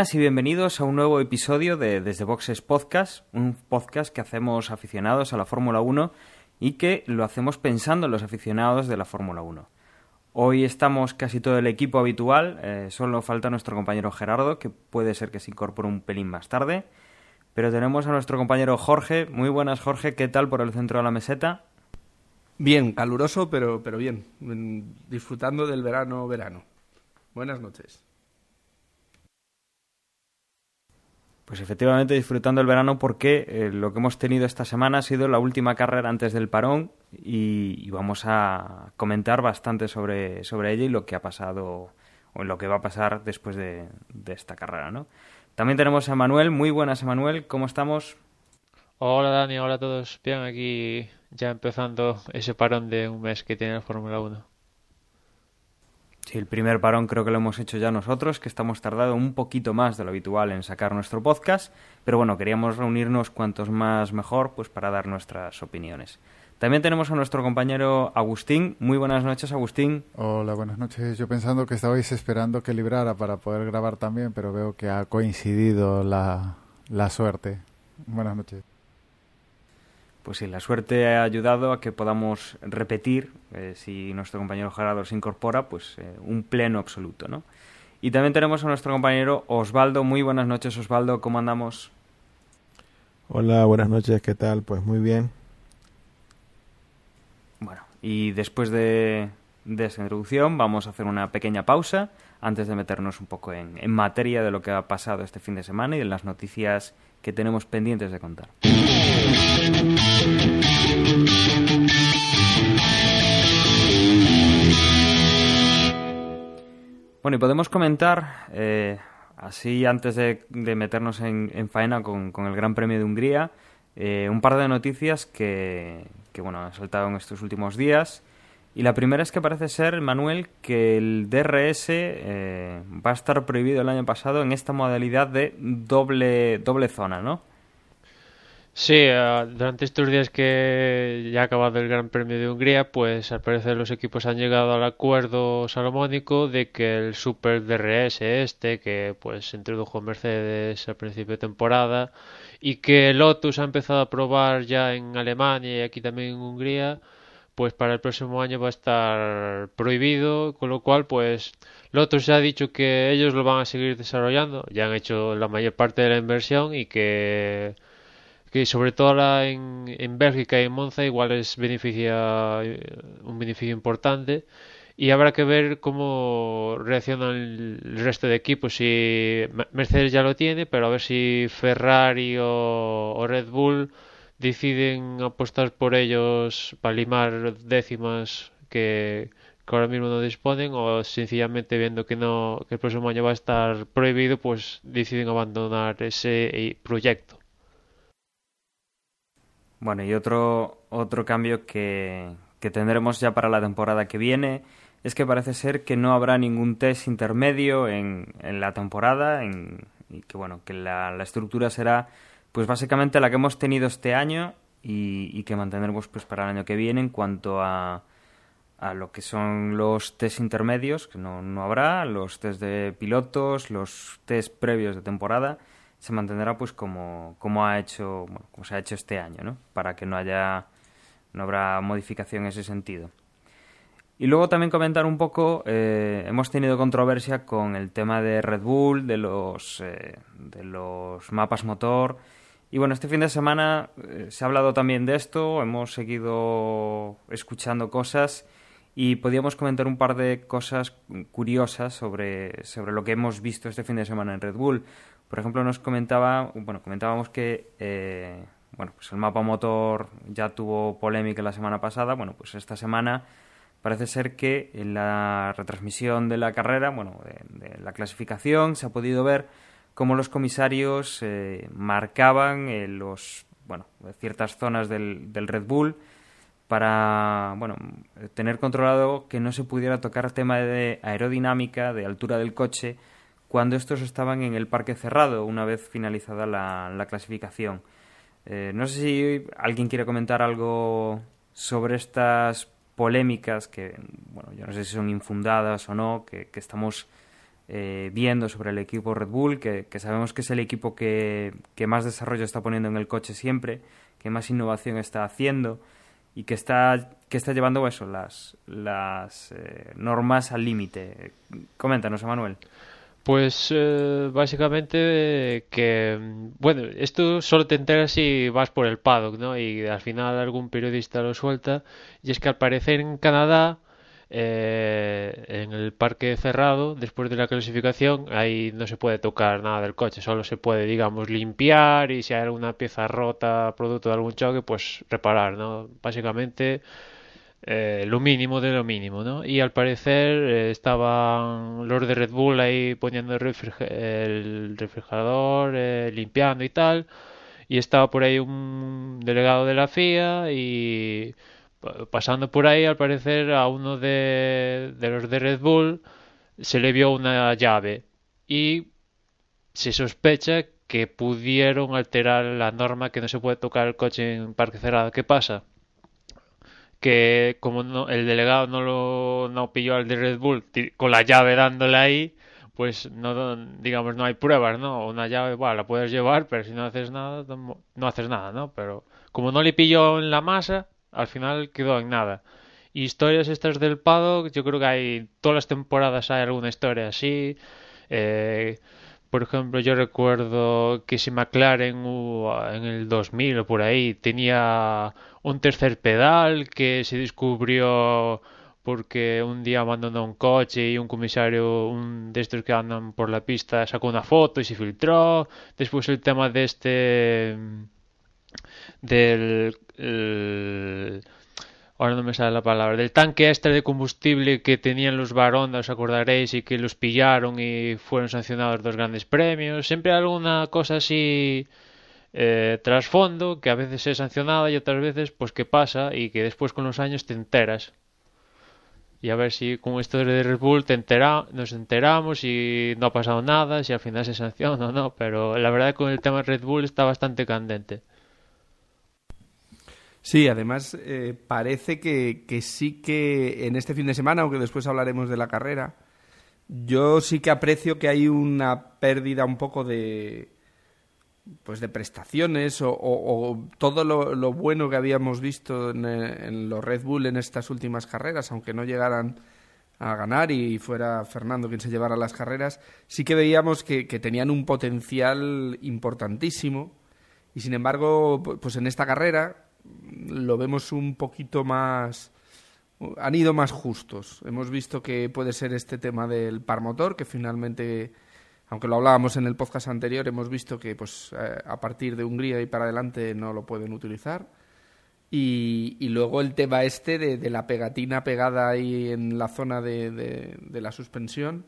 y bienvenidos a un nuevo episodio de Desde Boxes Podcast, un podcast que hacemos aficionados a la Fórmula 1 y que lo hacemos pensando en los aficionados de la Fórmula 1. Hoy estamos casi todo el equipo habitual, eh, solo falta nuestro compañero Gerardo, que puede ser que se incorpore un pelín más tarde, pero tenemos a nuestro compañero Jorge. Muy buenas Jorge, ¿qué tal por el centro de la meseta? Bien, caluroso, pero, pero bien, disfrutando del verano, verano. Buenas noches. Pues efectivamente disfrutando el verano porque eh, lo que hemos tenido esta semana ha sido la última carrera antes del parón y, vamos a comentar bastante sobre, sobre ella y lo que ha pasado o lo que va a pasar después de, esta carrera, ¿no? También tenemos a Manuel. Muy buenas, Manuel. ¿Cómo estamos? Hola, Dani. Hola a todos. Bien, aquí ya empezando ese parón de un mes que tiene la Fórmula 1. Sí, el primer parón creo que lo hemos hecho ya nosotros, que estamos tardando un poquito más de lo habitual en sacar nuestro podcast, pero bueno, queríamos reunirnos cuantos más mejor, pues para dar nuestras opiniones. También tenemos a nuestro compañero Agustín. Muy buenas noches, Agustín. Hola, buenas noches. Yo pensando que estabais esperando que librara para poder grabar también, pero veo que ha coincidido la, la suerte. Buenas noches pues sí, la suerte ha ayudado a que podamos repetir, eh, si nuestro compañero Gerardo se incorpora, pues eh, un pleno absoluto, ¿no? Y también tenemos a nuestro compañero Osvaldo. Muy buenas noches, Osvaldo, ¿cómo andamos? Hola, buenas noches, ¿qué tal? Pues muy bien. Bueno, y después de, de esa introducción vamos a hacer una pequeña pausa antes de meternos un poco en, en materia de lo que ha pasado este fin de semana y de las noticias que tenemos pendientes de contar. Bueno, y podemos comentar, eh, así antes de, meternos en, faena con, el Gran Premio de Hungría, eh, un par de noticias que, que, bueno, han saltado en estos últimos días. Y la primera es que parece ser, Manuel, que el DRS eh, va a estar prohibido el año pasado en esta modalidad de doble, doble zona, ¿no? Sí, eh, durante estos días que ya ha acabado el Gran Premio de Hungría, pues al parecer los equipos han llegado al acuerdo salomónico de que el Super DRS este, que pues introdujo Mercedes al principio de temporada y que Lotus ha empezado a probar ya en Alemania y aquí también en Hungría, pues para el próximo año va a estar prohibido, con lo cual pues Lotus ya ha dicho que ellos lo van a seguir desarrollando, ya han hecho la mayor parte de la inversión y que que sobre todo en, en Bélgica y en Monza igual es beneficia eh, un beneficio importante y habrá que ver cómo reaccionan el resto de equipos. Si Mercedes ya lo tiene, pero a ver si Ferrari o, Red Bull deciden apostar por ellos para limar décimas que, que, ahora mismo no disponen o sencillamente viendo que no que el próximo año va a estar prohibido, pues deciden abandonar ese eh, proyecto. Bueno, y otro, otro cambio que, que tendremos ya para la temporada que viene es que parece ser que no habrá ningún test intermedio en, en la temporada en, y que bueno que la, la, estructura será pues básicamente la que hemos tenido este año y, y, que mantendremos pues para el año que viene en cuanto a, a lo que son los test intermedios que no, no habrá los test de pilotos los test previos de temporada se mantendrá pues como, como ha hecho como se ha hecho este año ¿no? para que no haya no habrá modificación en ese sentido y luego también comentar un poco eh, hemos tenido controversia con el tema de Red Bull de los eh, de los mapas motor y bueno este fin de semana eh, se ha hablado también de esto hemos seguido escuchando cosas y podíamos comentar un par de cosas curiosas sobre, sobre lo que hemos visto este fin de semana en Red Bull. Por ejemplo, nos comentaba, bueno, comentábamos que eh, bueno, pues el mapa motor ya tuvo polémica la semana pasada. Bueno, pues esta semana parece ser que en la retransmisión de la carrera, bueno, de, la clasificación, se ha podido ver cómo los comisarios eh, marcaban eh, los, bueno, ciertas zonas del, del Red Bull para bueno, tener controlado que no se pudiera tocar tema de aerodinámica, de altura del coche, cuando estos estaban en el parque cerrado una vez finalizada la, clasificación. Eh, no sé si alguien quiere comentar algo sobre estas polémicas que, bueno, yo no sé si son infundadas o no, que, estamos eh, viendo sobre el equipo Red Bull, que, sabemos que es el equipo que, más desarrollo está poniendo en el coche siempre, que más innovación está haciendo y que está, que está llevando eso, las, las eh, normas al límite. Coméntanos, Manuel. Pues eh, básicamente que, bueno, esto solo te enteras si vas por el paddock, ¿no? Y al final algún periodista lo suelta. Y es que al parecer en Canadá, eh, en el parque cerrado, después de la clasificación, ahí no se puede tocar nada del coche, solo se puede, digamos, limpiar y si hay alguna pieza rota, producto de algún choque, pues reparar, ¿no? Básicamente eh, lo mínimo de lo mínimo, ¿no? Y al parecer eh, estaban los de Red Bull ahí poniendo el, refrigerador, eh, limpiando y tal, y estaba por ahí un delegado de la FIA y pasando por ahí al parecer a uno de, de los de Red Bull se le vio una llave y se sospecha que pudieron alterar la norma que no se puede tocar el coche en parque cerrado. ¿Qué pasa? Que como no, el delegado no lo no pilló al de Red Bull con la llave dándole ahí, pues no digamos no hay pruebas, ¿no? Una llave, bueno, la puedes llevar, pero si no haces nada, no haces nada, ¿no? Pero como no le pilló en la masa, al final quedó en nada. historias estas del paddock, yo creo que hay todas las temporadas hay alguna historia así. Eh, por ejemplo, yo recuerdo que si McLaren en el 2000 o por ahí tenía un tercer pedal que se descubrió porque un día abandonó un coche y un comisario, un de estos que andan por la pista, sacó una foto y se filtró. Después el tema de este del ahora no me sale la palabra, del tanque extra de combustible que tenían los Baronda, os acordaréis, y que los pillaron y fueron sancionados dos grandes premios. Siempre alguna cosa así eh, trasfondo que a veces es sancionada y otras veces pues que pasa y que después con los años te enteras. Y a ver si con esto de Red Bull te entera, nos enteramos y no ha pasado nada, si al final se sanciona o no, pero la verdad con el tema de Red Bull está bastante candente. Sí, además eh, parece que, que, sí que en este fin de semana, aunque después hablaremos de la carrera, yo sí que aprecio que hay una pérdida un poco de pues de prestaciones o, todo lo, bueno que habíamos visto en, los Red Bull en estas últimas carreras, aunque no llegaran a ganar y fuera Fernando quien se llevara las carreras, sí que veíamos que, que tenían un potencial importantísimo y sin embargo, pues en esta carrera lo vemos un poquito más han ido más justos. Hemos visto que puede ser este tema del par motor, que finalmente, aunque lo hablábamos en el podcast anterior, hemos visto que pues eh, a partir de Hungría y para adelante no lo pueden utilizar. Y, luego el tema este de, la pegatina pegada ahí en la zona de, de, la suspensión,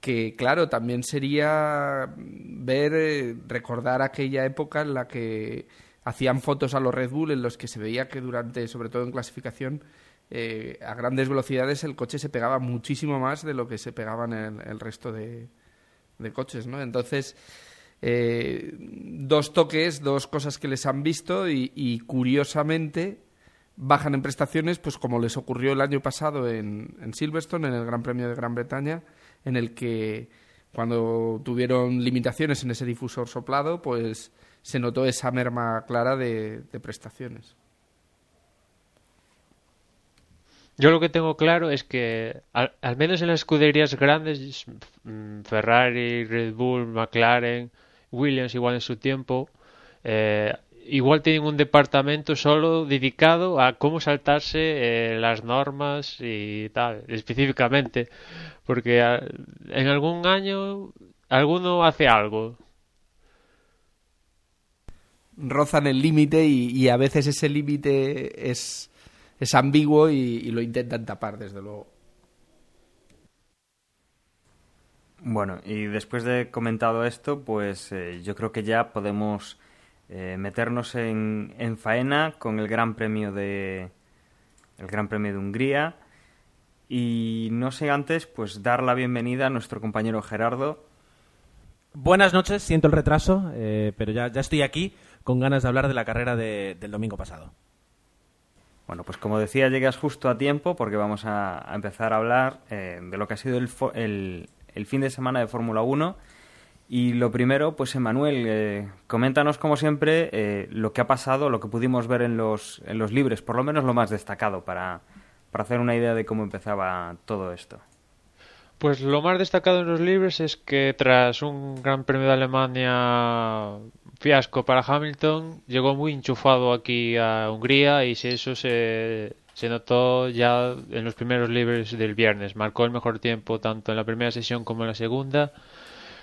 que claro, también sería ver, eh, recordar aquella época en la que hacían fotos a los Red Bull en los que se veía que durante, sobre todo en clasificación, eh, a grandes velocidades el coche se pegaba muchísimo más de lo que se pegaban en el resto de, coches, ¿no? Entonces, eh, dos toques, dos cosas que les han visto y, curiosamente bajan en prestaciones, pues como les ocurrió el año pasado en Silverstone, en el Gran Premio de Gran Bretaña, en el que cuando tuvieron limitaciones en ese difusor soplado, pues se notó esa merma clara de, prestaciones. Yo lo que tengo claro es que, al, menos en las escuderías grandes, mm, Ferrari, Red Bull, McLaren, Williams, igual en su tiempo, eh, igual tienen un departamento solo dedicado a cómo saltarse eh, las normas y tal, específicamente, porque ah, en algún año alguno hace algo. Rozan el límite y, a veces ese límite es, es ambiguo y, lo intentan tapar, desde luego. Bueno, y después de comentado esto, pues eh, yo creo que ya podemos eh, meternos en, en, faena con el Gran Premio de, el Gran Premio de Hungría. Y no sé antes, pues dar la bienvenida a nuestro compañero Gerardo. Buenas noches, siento el retraso, eh, pero ya, ya estoy aquí con ganas de hablar de la carrera de- del domingo pasado. Bueno, pues como decía, llegas justo a tiempo porque vamos a, empezar a hablar eh, de lo que ha sido el- el fin de semana de Fórmula 1. Y lo primero, pues Emanuel, eh, coméntanos como siempre eh, lo que ha pasado, lo que pudimos ver en los, en los libres, por lo menos lo más destacado, para, para hacer una idea de cómo empezaba todo esto. Pues lo más destacado en los libres es que tras un Gran Premio de Alemania fiasco para Hamilton, llegó muy enchufado aquí a Hungría y eso se, se notó ya en los primeros libres del viernes. Marcó el mejor tiempo tanto en la primera sesión como en la segunda,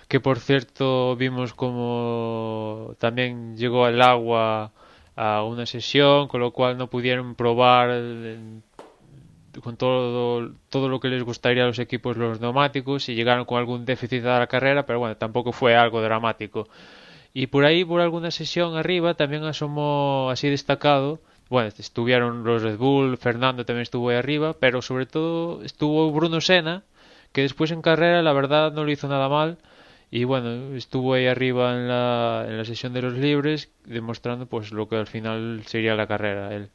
que por cierto vimos como también llegó el agua a una sesión, con lo cual no pudieron probar con todo, todo lo que les gustaría a los equipos los neumáticos y llegaron con algún déficit a la carrera, pero bueno, tampoco fue algo dramático. Y por ahí, por alguna sesión arriba, también asomó así destacado. Bueno, estuvieron los Red Bull, Fernando también estuvo ahí arriba, pero sobre todo estuvo Bruno Senna, que después en carrera la verdad no lo hizo nada mal. Y bueno, estuvo ahí arriba en la, en la sesión de los libres, demostrando pues lo que al final sería la carrera él.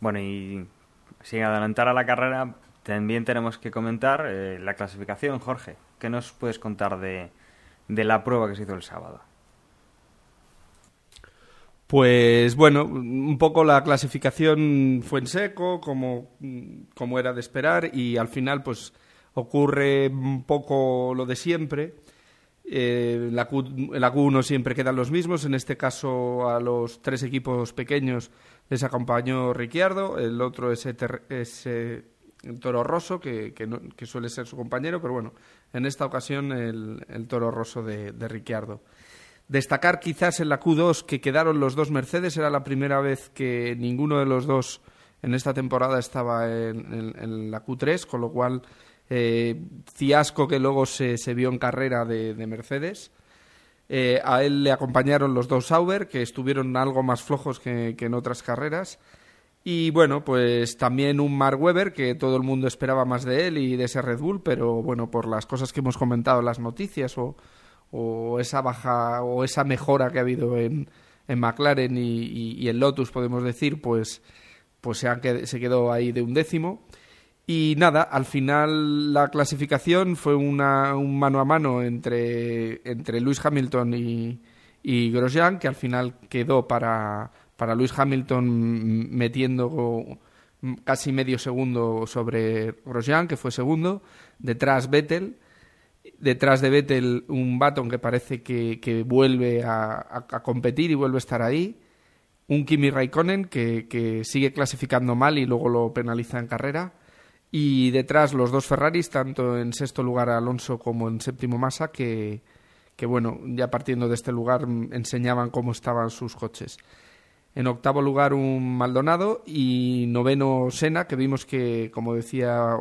Bueno, y sin adelantar a la carrera, también tenemos que comentar eh, la clasificación, Jorge. ¿Qué nos puedes contar de, de la prueba que se hizo el sábado? Pues bueno, un poco la clasificación fue en seco, como, como era de esperar, y al final pues ocurre un poco lo de siempre. Eh, la Q, en la Q1 siempre quedan los mismos, en este caso a los tres equipos pequeños les acompañó Ricciardo, el otro es, eh, Toro Rosso, que, no, que, suele ser su compañero, pero bueno, en esta ocasión el, el Toro Rosso de, de Ricciardo. Destacar quizás en la Q2 que quedaron los dos Mercedes, era la primera vez que ninguno de los dos en esta temporada estaba en, en, en la Q3, con lo cual eh, que luego se, vio en carrera de, de Mercedes. Eh, a él le acompañaron los dos Sauber, que estuvieron algo más flojos que, en otras carreras. Y bueno, pues también un Mark Webber, que todo el mundo esperaba más de él y de ese Red Bull, pero bueno, por las cosas que hemos comentado en las noticias o, esa baja o esa mejora que ha habido en, en McLaren y, en Lotus, podemos decir, pues, pues se, han, se quedó ahí de un décimo. Y nada, al final la clasificación fue una, un mano a mano entre, entre Lewis Hamilton y, y Grosjean, que al final quedó para, para Lewis Hamilton metiendo casi medio segundo sobre Grosjean, que fue segundo. Detrás Vettel. Detrás de Vettel un Baton que parece que, que vuelve a, a, a, competir y vuelve a estar ahí. Un Kimi Raikkonen que, que sigue clasificando mal y luego lo penaliza en carrera y detrás los dos Ferraris, tanto en sexto lugar Alonso como en séptimo Massa, que, que bueno, ya partiendo de este lugar enseñaban cómo estaban sus coches. En octavo lugar un Maldonado y noveno Sena, que vimos que, como decía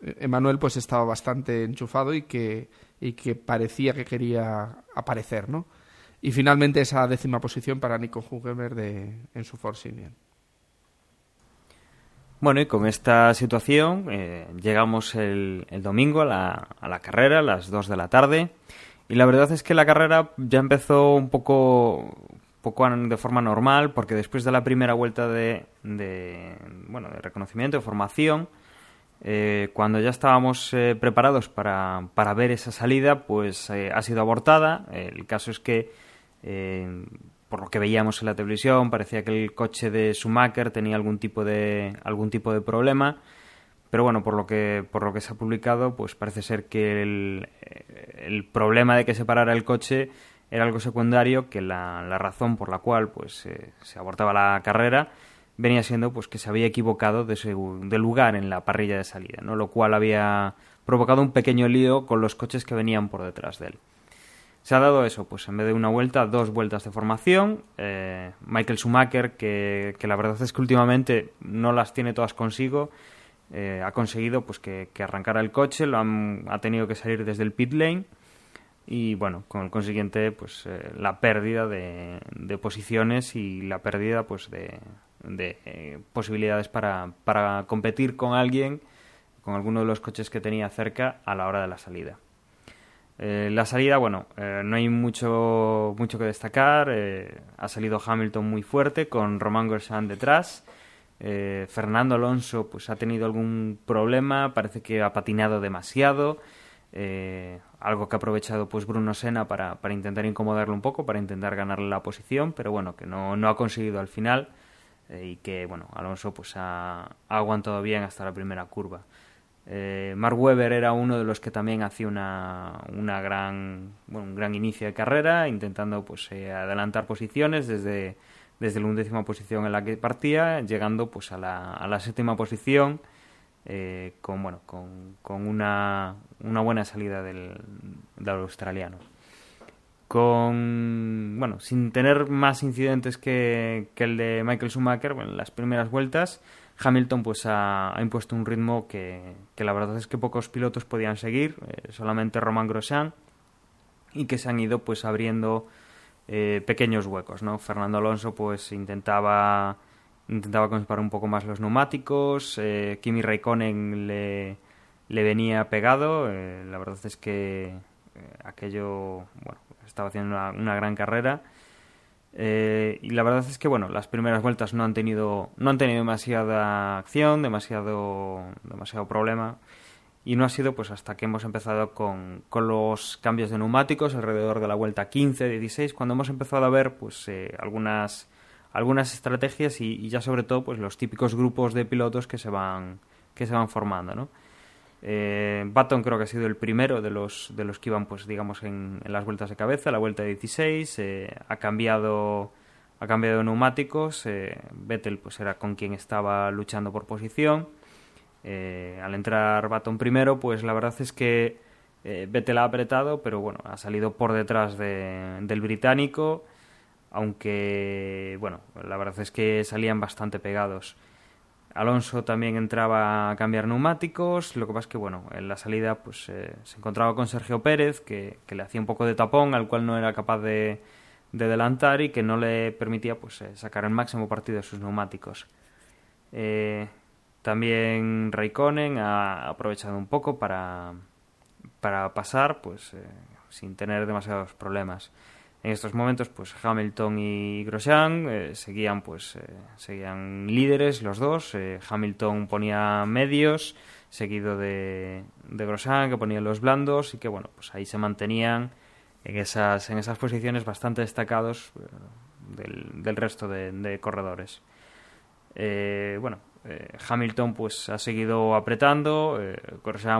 Emanuel, pues estaba bastante enchufado y que, y que parecía que quería aparecer, ¿no? Y finalmente esa décima posición para Nico Hugemer de, en su Force India. Bueno, y con esta situación eh, llegamos el, el domingo a la, a la, carrera, a las 2 de la tarde, y la verdad es que la carrera ya empezó un poco, poco de forma normal, porque después de la primera vuelta de, de bueno, de reconocimiento, de formación, eh, cuando ya estábamos eh, preparados para, para, ver esa salida, pues eh, ha sido abortada. El caso es que por lo que veíamos en la televisión, parecía que el coche de Schumacher tenía algún tipo de algún tipo de problema, pero bueno, por lo que por lo que se ha publicado, pues parece ser que el, el problema de que se parara el coche era algo secundario, que la, la razón por la cual pues se abortaba la carrera venía siendo pues que se había equivocado de, ese, de lugar en la parrilla de salida, ¿no? lo cual había provocado un pequeño lío con los coches que venían por detrás de él. Se ha dado eso, pues en vez de una vuelta, dos vueltas de formación. Eh, Michael Schumacher, que, que, la verdad es que últimamente no las tiene todas consigo, eh, ha conseguido pues que, que, arrancara el coche, lo han, ha tenido que salir desde el pit lane y bueno, con el consiguiente pues eh, la pérdida de, de, posiciones y la pérdida pues de, de eh, posibilidades para, para competir con alguien, con alguno de los coches que tenía cerca a la hora de la salida. Eh, la salida, bueno, eh, no hay mucho, mucho que destacar. Eh, ha salido Hamilton muy fuerte con Román Grosjean detrás. Fernando Alonso pues ha tenido algún problema, parece que ha patinado demasiado. algo que ha aprovechado pues Bruno Senna para, para, intentar incomodarlo un poco, para intentar ganarle la posición, pero bueno, que no, no ha conseguido al final y que bueno, Alonso pues ha aguantado bien hasta la primera curva. Eh, Mark Webber era uno de los que también hacía una, una gran, bueno, un gran inicio de carrera, intentando pues eh, adelantar posiciones desde, desde la undécima posición en la que partía, llegando pues a la, a la séptima posición eh, con bueno con, con una, una, buena salida del, del australiano. Con bueno, sin tener más incidentes que, que el de Michael Schumacher, bueno, en las primeras vueltas Hamilton pues ha, impuesto un ritmo que, la verdad es que pocos pilotos podían seguir, eh, solamente Romain Grosjean, y que se han ido pues abriendo eh, pequeños huecos, ¿no? Fernando Alonso pues intentaba intentaba conservar un poco más los neumáticos, eh, Kimi Raikkonen le, le venía pegado, la verdad es que aquello, bueno, estaba haciendo una gran carrera eh, y la verdad es que bueno, las primeras vueltas no han tenido, no han tenido demasiada acción, demasiado, demasiado problema. Y no ha sido pues hasta que hemos empezado con, con los cambios de neumáticos alrededor de la vuelta 15, 16, cuando hemos empezado a ver pues eh, algunas, algunas estrategias y, y, ya sobre todo pues los típicos grupos de pilotos que se van, que se van formando, ¿no? Eh, Baton creo que ha sido el primero de los, de los que iban, pues digamos, en, las vueltas de cabeza, la vuelta 16, eh, ha cambiado ha cambiado neumáticos, eh, Vettel pues era con quien estaba luchando por posición, eh, al entrar Baton primero, pues la verdad es que Vettel ha apretado, pero bueno, ha salido por detrás de, del británico, aunque bueno, la verdad es que salían bastante pegados. Alonso también entraba a cambiar neumáticos, lo que pasa es que, bueno, en la salida pues eh, se encontraba con Sergio Pérez, que, le hacía un poco de tapón, al cual no era capaz de, de adelantar y que no le permitía pues eh, sacar el máximo partido de sus neumáticos. Eh, también Raikkonen ha aprovechado un poco para, para pasar, pues sin tener demasiados problemas. En estos momentos, pues Hamilton y Grosjean eh, seguían, pues, eh, seguían líderes los dos. Eh, Hamilton ponía medios, seguido de, de Grosjean, que ponía los blandos, y que bueno, pues ahí se mantenían en esas, en esas posiciones bastante destacados del, del, resto de, de corredores. bueno, eh, Hamilton pues ha seguido apretando, eh,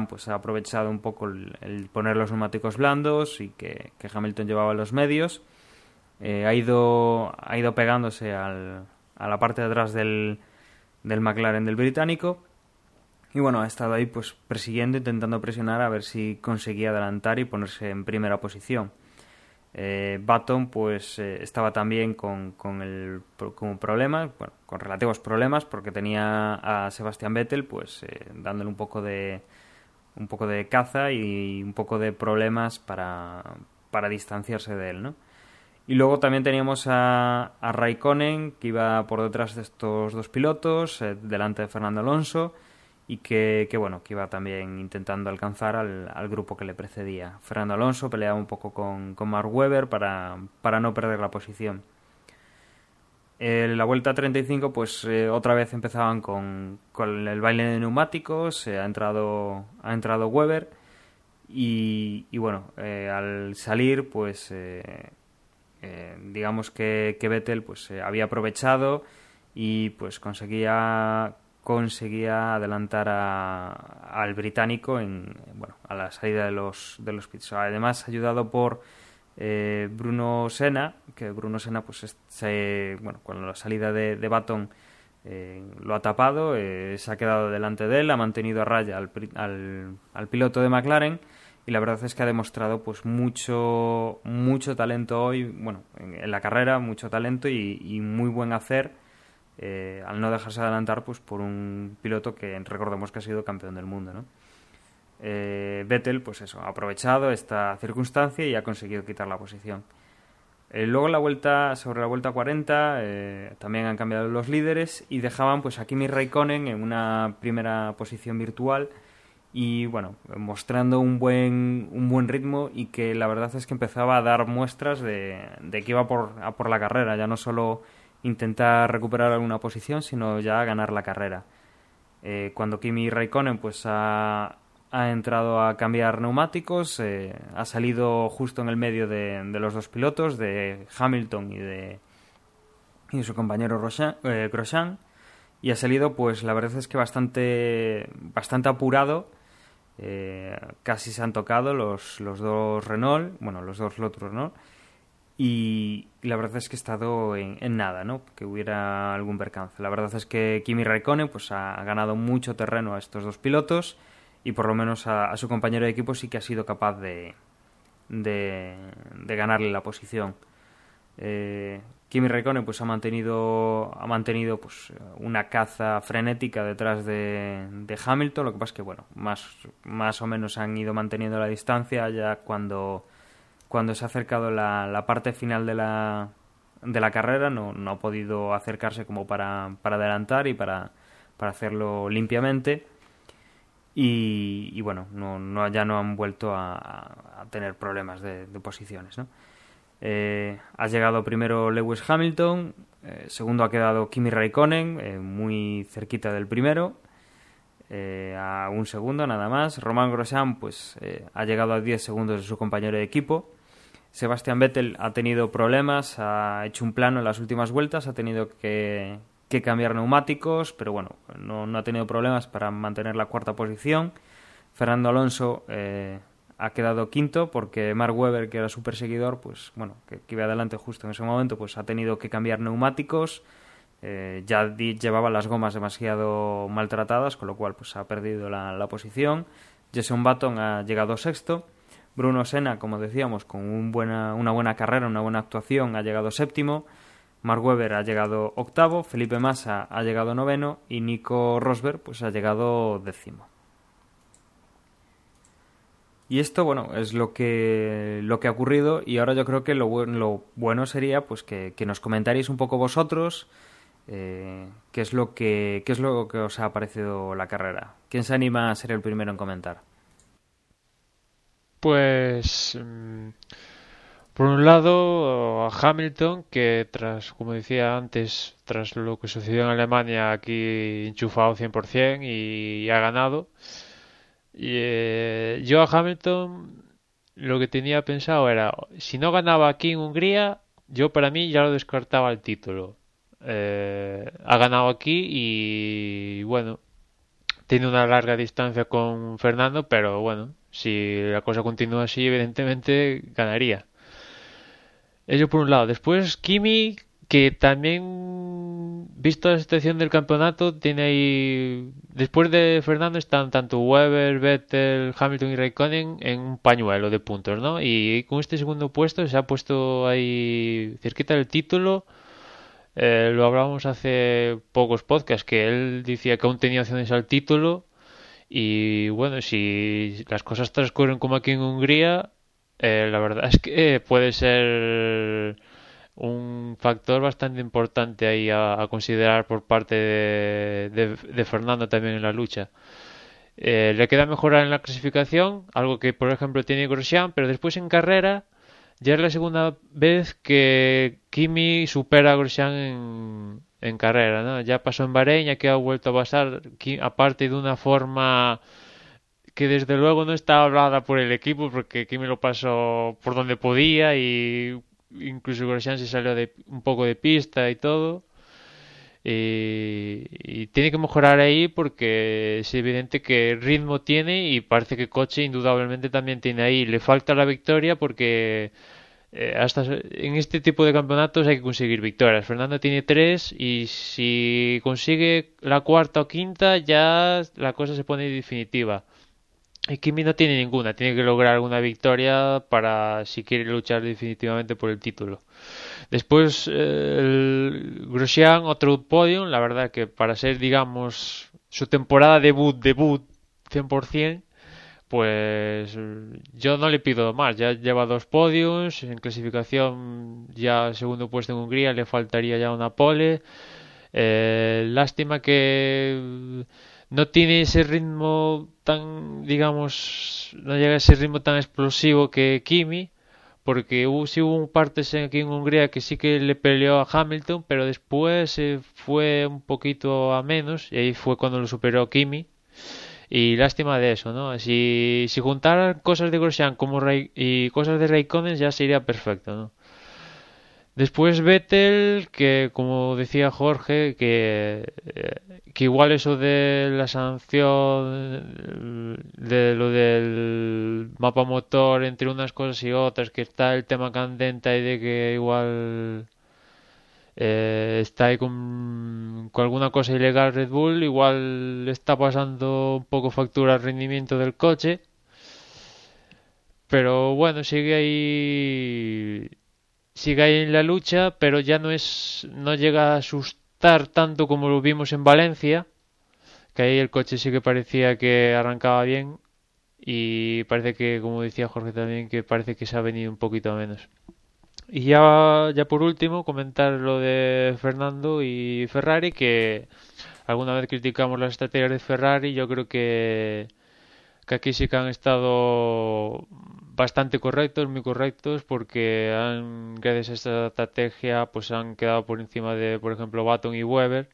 pues ha aprovechado un poco el, poner los neumáticos blandos y que, Hamilton llevaba los medios. Eh, ha, ido, ha ido pegándose al, a la parte de atrás del, del McLaren del británico y bueno, ha estado ahí pues persiguiendo, intentando presionar a ver si conseguía adelantar y ponerse en primera posición. Eh, Baton pues eh, estaba también con, con, el, con problemas, bueno, con relativos problemas porque tenía a Sebastián Vettel pues eh, dándole un poco de un poco de caza y un poco de problemas para, para distanciarse de él, ¿no? Y luego también teníamos a, a Raikkonen que iba por detrás de estos dos pilotos, eh, delante de Fernando Alonso y que, bueno, que iba también intentando alcanzar al, grupo que le precedía. Fernando Alonso peleaba un poco con, con Mark Webber para, para no perder la posición. En la vuelta 35, pues eh, otra vez empezaban con, con, el baile de neumáticos, ha, entrado, ha entrado Weber y, y bueno, eh, al salir, pues eh, digamos que, que Vettel pues, había aprovechado y pues conseguía conseguía adelantar a, al británico en bueno a la salida de los de los pits. Además ayudado por eh, Bruno Senna que Bruno Senna pues se, bueno con la salida de, de Baton eh, lo ha tapado eh, se ha quedado delante de él ha mantenido a raya al, al, al, piloto de McLaren y la verdad es que ha demostrado pues mucho mucho talento hoy bueno en, la carrera mucho talento y muy buen hacer eh, al no dejarse adelantar pues por un piloto que recordemos que ha sido campeón del mundo ¿no? eh, Vettel pues eso ha aprovechado esta circunstancia y ha conseguido quitar la posición Eh, luego la vuelta, sobre la vuelta 40, eh, también han cambiado los líderes y dejaban pues a Kimi Raikkonen en una primera posición virtual y bueno, mostrando un buen, un buen ritmo y que la verdad es que empezaba a dar muestras de, de que iba por, a por la carrera, ya no solo intentar recuperar alguna posición, sino ya ganar la carrera. Eh, cuando Kimi Raikkonen pues ha, entrado a cambiar neumáticos, eh, ha salido justo en el medio de, los dos pilotos, de Hamilton y de y su compañero Roshan, eh, y ha salido pues la verdad es que bastante bastante apurado. Eh, casi se han tocado los, los dos Renault, bueno, los dos Lotus Renault, y la verdad es que he estado en, en, nada, ¿no? Que hubiera algún percance. La verdad es que Kimi Raikkonen pues ha ganado mucho terreno a estos dos pilotos y por lo menos a, su compañero de equipo sí que ha sido capaz de, de, de ganarle la posición. Eh, Kimi Raikkonen pues ha mantenido ha mantenido pues una caza frenética detrás de, de, Hamilton lo que pasa es que bueno más más o menos han ido manteniendo la distancia ya cuando cuando se ha acercado la, la parte final de la de la carrera no, no ha podido acercarse como para, para adelantar y para, para hacerlo limpiamente y, bueno no, no, ya no han vuelto a, tener problemas de, posiciones ¿no? Eh, ha llegado primero Lewis Hamilton, eh, segundo ha quedado Kimi Raikkonen, eh, muy cerquita del primero, a un segundo nada más. Román Grosjean pues, ha llegado a 10 segundos de su compañero de equipo. Sebastián Vettel ha tenido problemas, ha hecho un plano en las últimas vueltas, ha tenido que, que cambiar neumáticos, pero bueno, no, ha tenido problemas para mantener la cuarta posición. Fernando Alonso ha quedado quinto porque Mark Webber, que era su perseguidor, pues bueno, que, que, iba adelante justo en ese momento, pues ha tenido que cambiar neumáticos. Eh, ya llevaba las gomas demasiado maltratadas, con lo cual pues ha perdido la, la posición. Jason Button ha llegado sexto. Bruno Senna, como decíamos, con un buena, una buena carrera, una buena actuación, ha llegado séptimo. Mark Webber ha llegado octavo, Felipe Massa ha llegado noveno y Nico Rosberg pues ha llegado décimo. Y esto, bueno, es lo que, lo que ha ocurrido y ahora yo creo que lo, lo bueno sería pues que, que, nos comentaréis un poco vosotros eh, qué, es lo que, qué es lo que os ha parecido la carrera. ¿Quién se anima a ser el primero en comentar? Pues, mm, por un lado, a Hamilton, que tras, como decía antes, tras lo que sucedió en Alemania, aquí enchufado 100% y ha ganado. Y, eh, yo a Hamilton lo que tenía pensado era, si no ganaba aquí en Hungría, yo para mí ya lo descartaba el título. Eh, ha ganado aquí y bueno, tiene una larga distancia con Fernando, pero bueno, si la cosa continúa así, evidentemente ganaría. Ello por un lado. Después Kimi, que también, visto la situación del campeonato, tiene ahí. Después de Fernando están tanto Weber, Vettel, Hamilton y Raikkonen en un pañuelo de puntos, ¿no? Y con este segundo puesto se ha puesto ahí cerquita del título. Eh, lo hablábamos hace pocos podcasts que él decía que aún tenía opciones al título. Y bueno, si las cosas transcurren como aquí en Hungría, eh, la verdad es que puede ser un factor bastante importante ahí a, considerar por parte de, de, de, Fernando también en la lucha. Eh, le queda mejorar en la clasificación, algo que por ejemplo tiene Grosjean, pero después en carrera ya es la segunda vez que Kimi supera a Grosjean en, en carrera, ¿no? Ya pasó en Bahrein, que ha vuelto a pasar, aparte de una forma que desde luego no está hablada por el equipo porque Kimi lo pasó por donde podía y incluso Grosjean se salió de un poco de pista y todo. Y, y, tiene que mejorar ahí porque es evidente que ritmo tiene y parece que coche indudablemente también tiene ahí. Le falta la victoria porque eh, hasta en este tipo de campeonatos hay que conseguir victorias. Fernando tiene tres y si consigue la cuarta o quinta ya la cosa se pone definitiva. Y Kimi no tiene ninguna, tiene que lograr alguna victoria para si quiere luchar definitivamente por el título. Después, Grosjean, otro podium, la verdad que para ser, digamos, su temporada debut, debut 100%, pues yo no le pido más. Ya lleva dos podios, en clasificación ya segundo puesto en Hungría, le faltaría ya una pole. Eh, lástima que no tiene ese ritmo tan, digamos, no llega a ese ritmo tan explosivo que Kimi, porque hubo, sí hubo partes aquí en Hungría que sí que le peleó a Hamilton, pero después se fue un poquito a menos y ahí fue cuando lo superó Kimi. Y lástima de eso, ¿no? Si, si juntaran cosas de Grosjean como y cosas de Raikkonen ya sería perfecto, ¿no? Después Vettel, que como decía Jorge, que, eh, que igual eso de la sanción, de lo del mapa motor entre unas cosas y otras, que está el tema candente y de que igual eh, está ahí con, con, alguna cosa ilegal Red Bull, igual está pasando un poco factura al rendimiento del coche. Pero bueno, sigue ahí sigue ahí en la lucha, pero ya no es no llega a asustar tanto como lo vimos en Valencia, que ahí el coche sí que parecía que arrancaba bien y parece que como decía Jorge también que parece que se ha venido un poquito a menos. Y ya ya por último comentar lo de Fernando y Ferrari que alguna vez criticamos las estrategias de Ferrari, yo creo que que aquí sí que han estado bastante correctos, muy correctos, porque han, gracias a esta estrategia, pues han quedado por encima de, por ejemplo, Baton y Weber.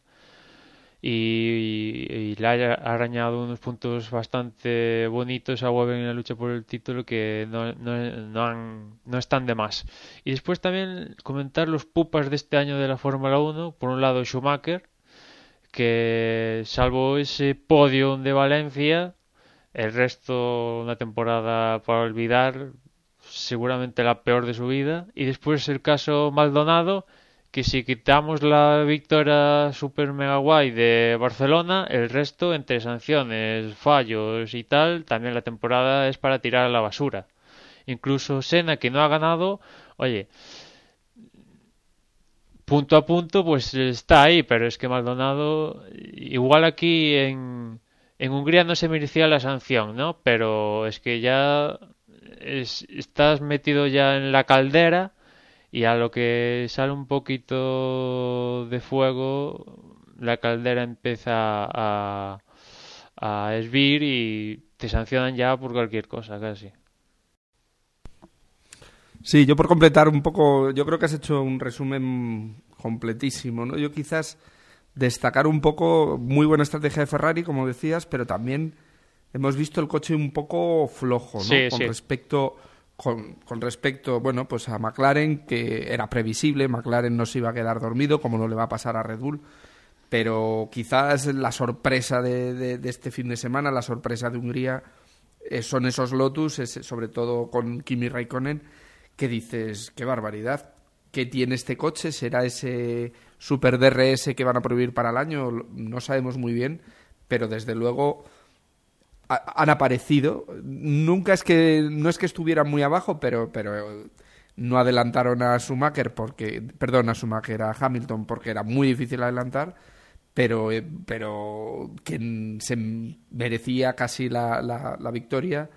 Y, le ha arañado unos puntos bastante bonitos a Weber en la lucha por el título que no, no, han, no están de más. Y después también comentar los pupas de este año de la Fórmula 1. Por un lado Schumacher, que salvo ese podio de Valencia, el resto, una temporada para olvidar, seguramente la peor de su vida. Y después el caso Maldonado, que si quitamos la victoria super mega guay de Barcelona, el resto, entre sanciones, fallos y tal, también la temporada es para tirar a la basura. Incluso Sena, que no ha ganado, oye, punto a punto, pues está ahí, pero es que Maldonado, igual aquí en en Hungría no se merecía la sanción, ¿no? Pero es que ya estás metido ya en la caldera y a lo que sale un poquito de fuego, la caldera empieza a, a esbir y te sancionan ya por cualquier cosa, casi. Sí, yo por completar un poco, yo creo que has hecho un resumen completísimo, ¿no? Yo quizás destacar un poco, muy buena estrategia de Ferrari, como decías, pero también hemos visto el coche un poco flojo, ¿no? con respecto con, con, respecto, bueno, pues a McLaren, que era previsible, McLaren no se iba a quedar dormido, como no le va a pasar a Red Bull, pero quizás la sorpresa de, de, este fin de semana, la sorpresa de Hungría, eh, son esos Lotus, sobre todo con Kimi Raikkonen, que dices, qué barbaridad, ¿qué tiene este coche? ¿Será ese super DRS que van a prohibir para el año, no sabemos muy bien, pero desde luego han aparecido. Nunca es que no es que estuvieran muy abajo, pero pero no adelantaron a Schumacher porque perdón, a Schumacher a Hamilton porque era muy difícil adelantar, pero eh, pero quien se merecía casi la, la, victoria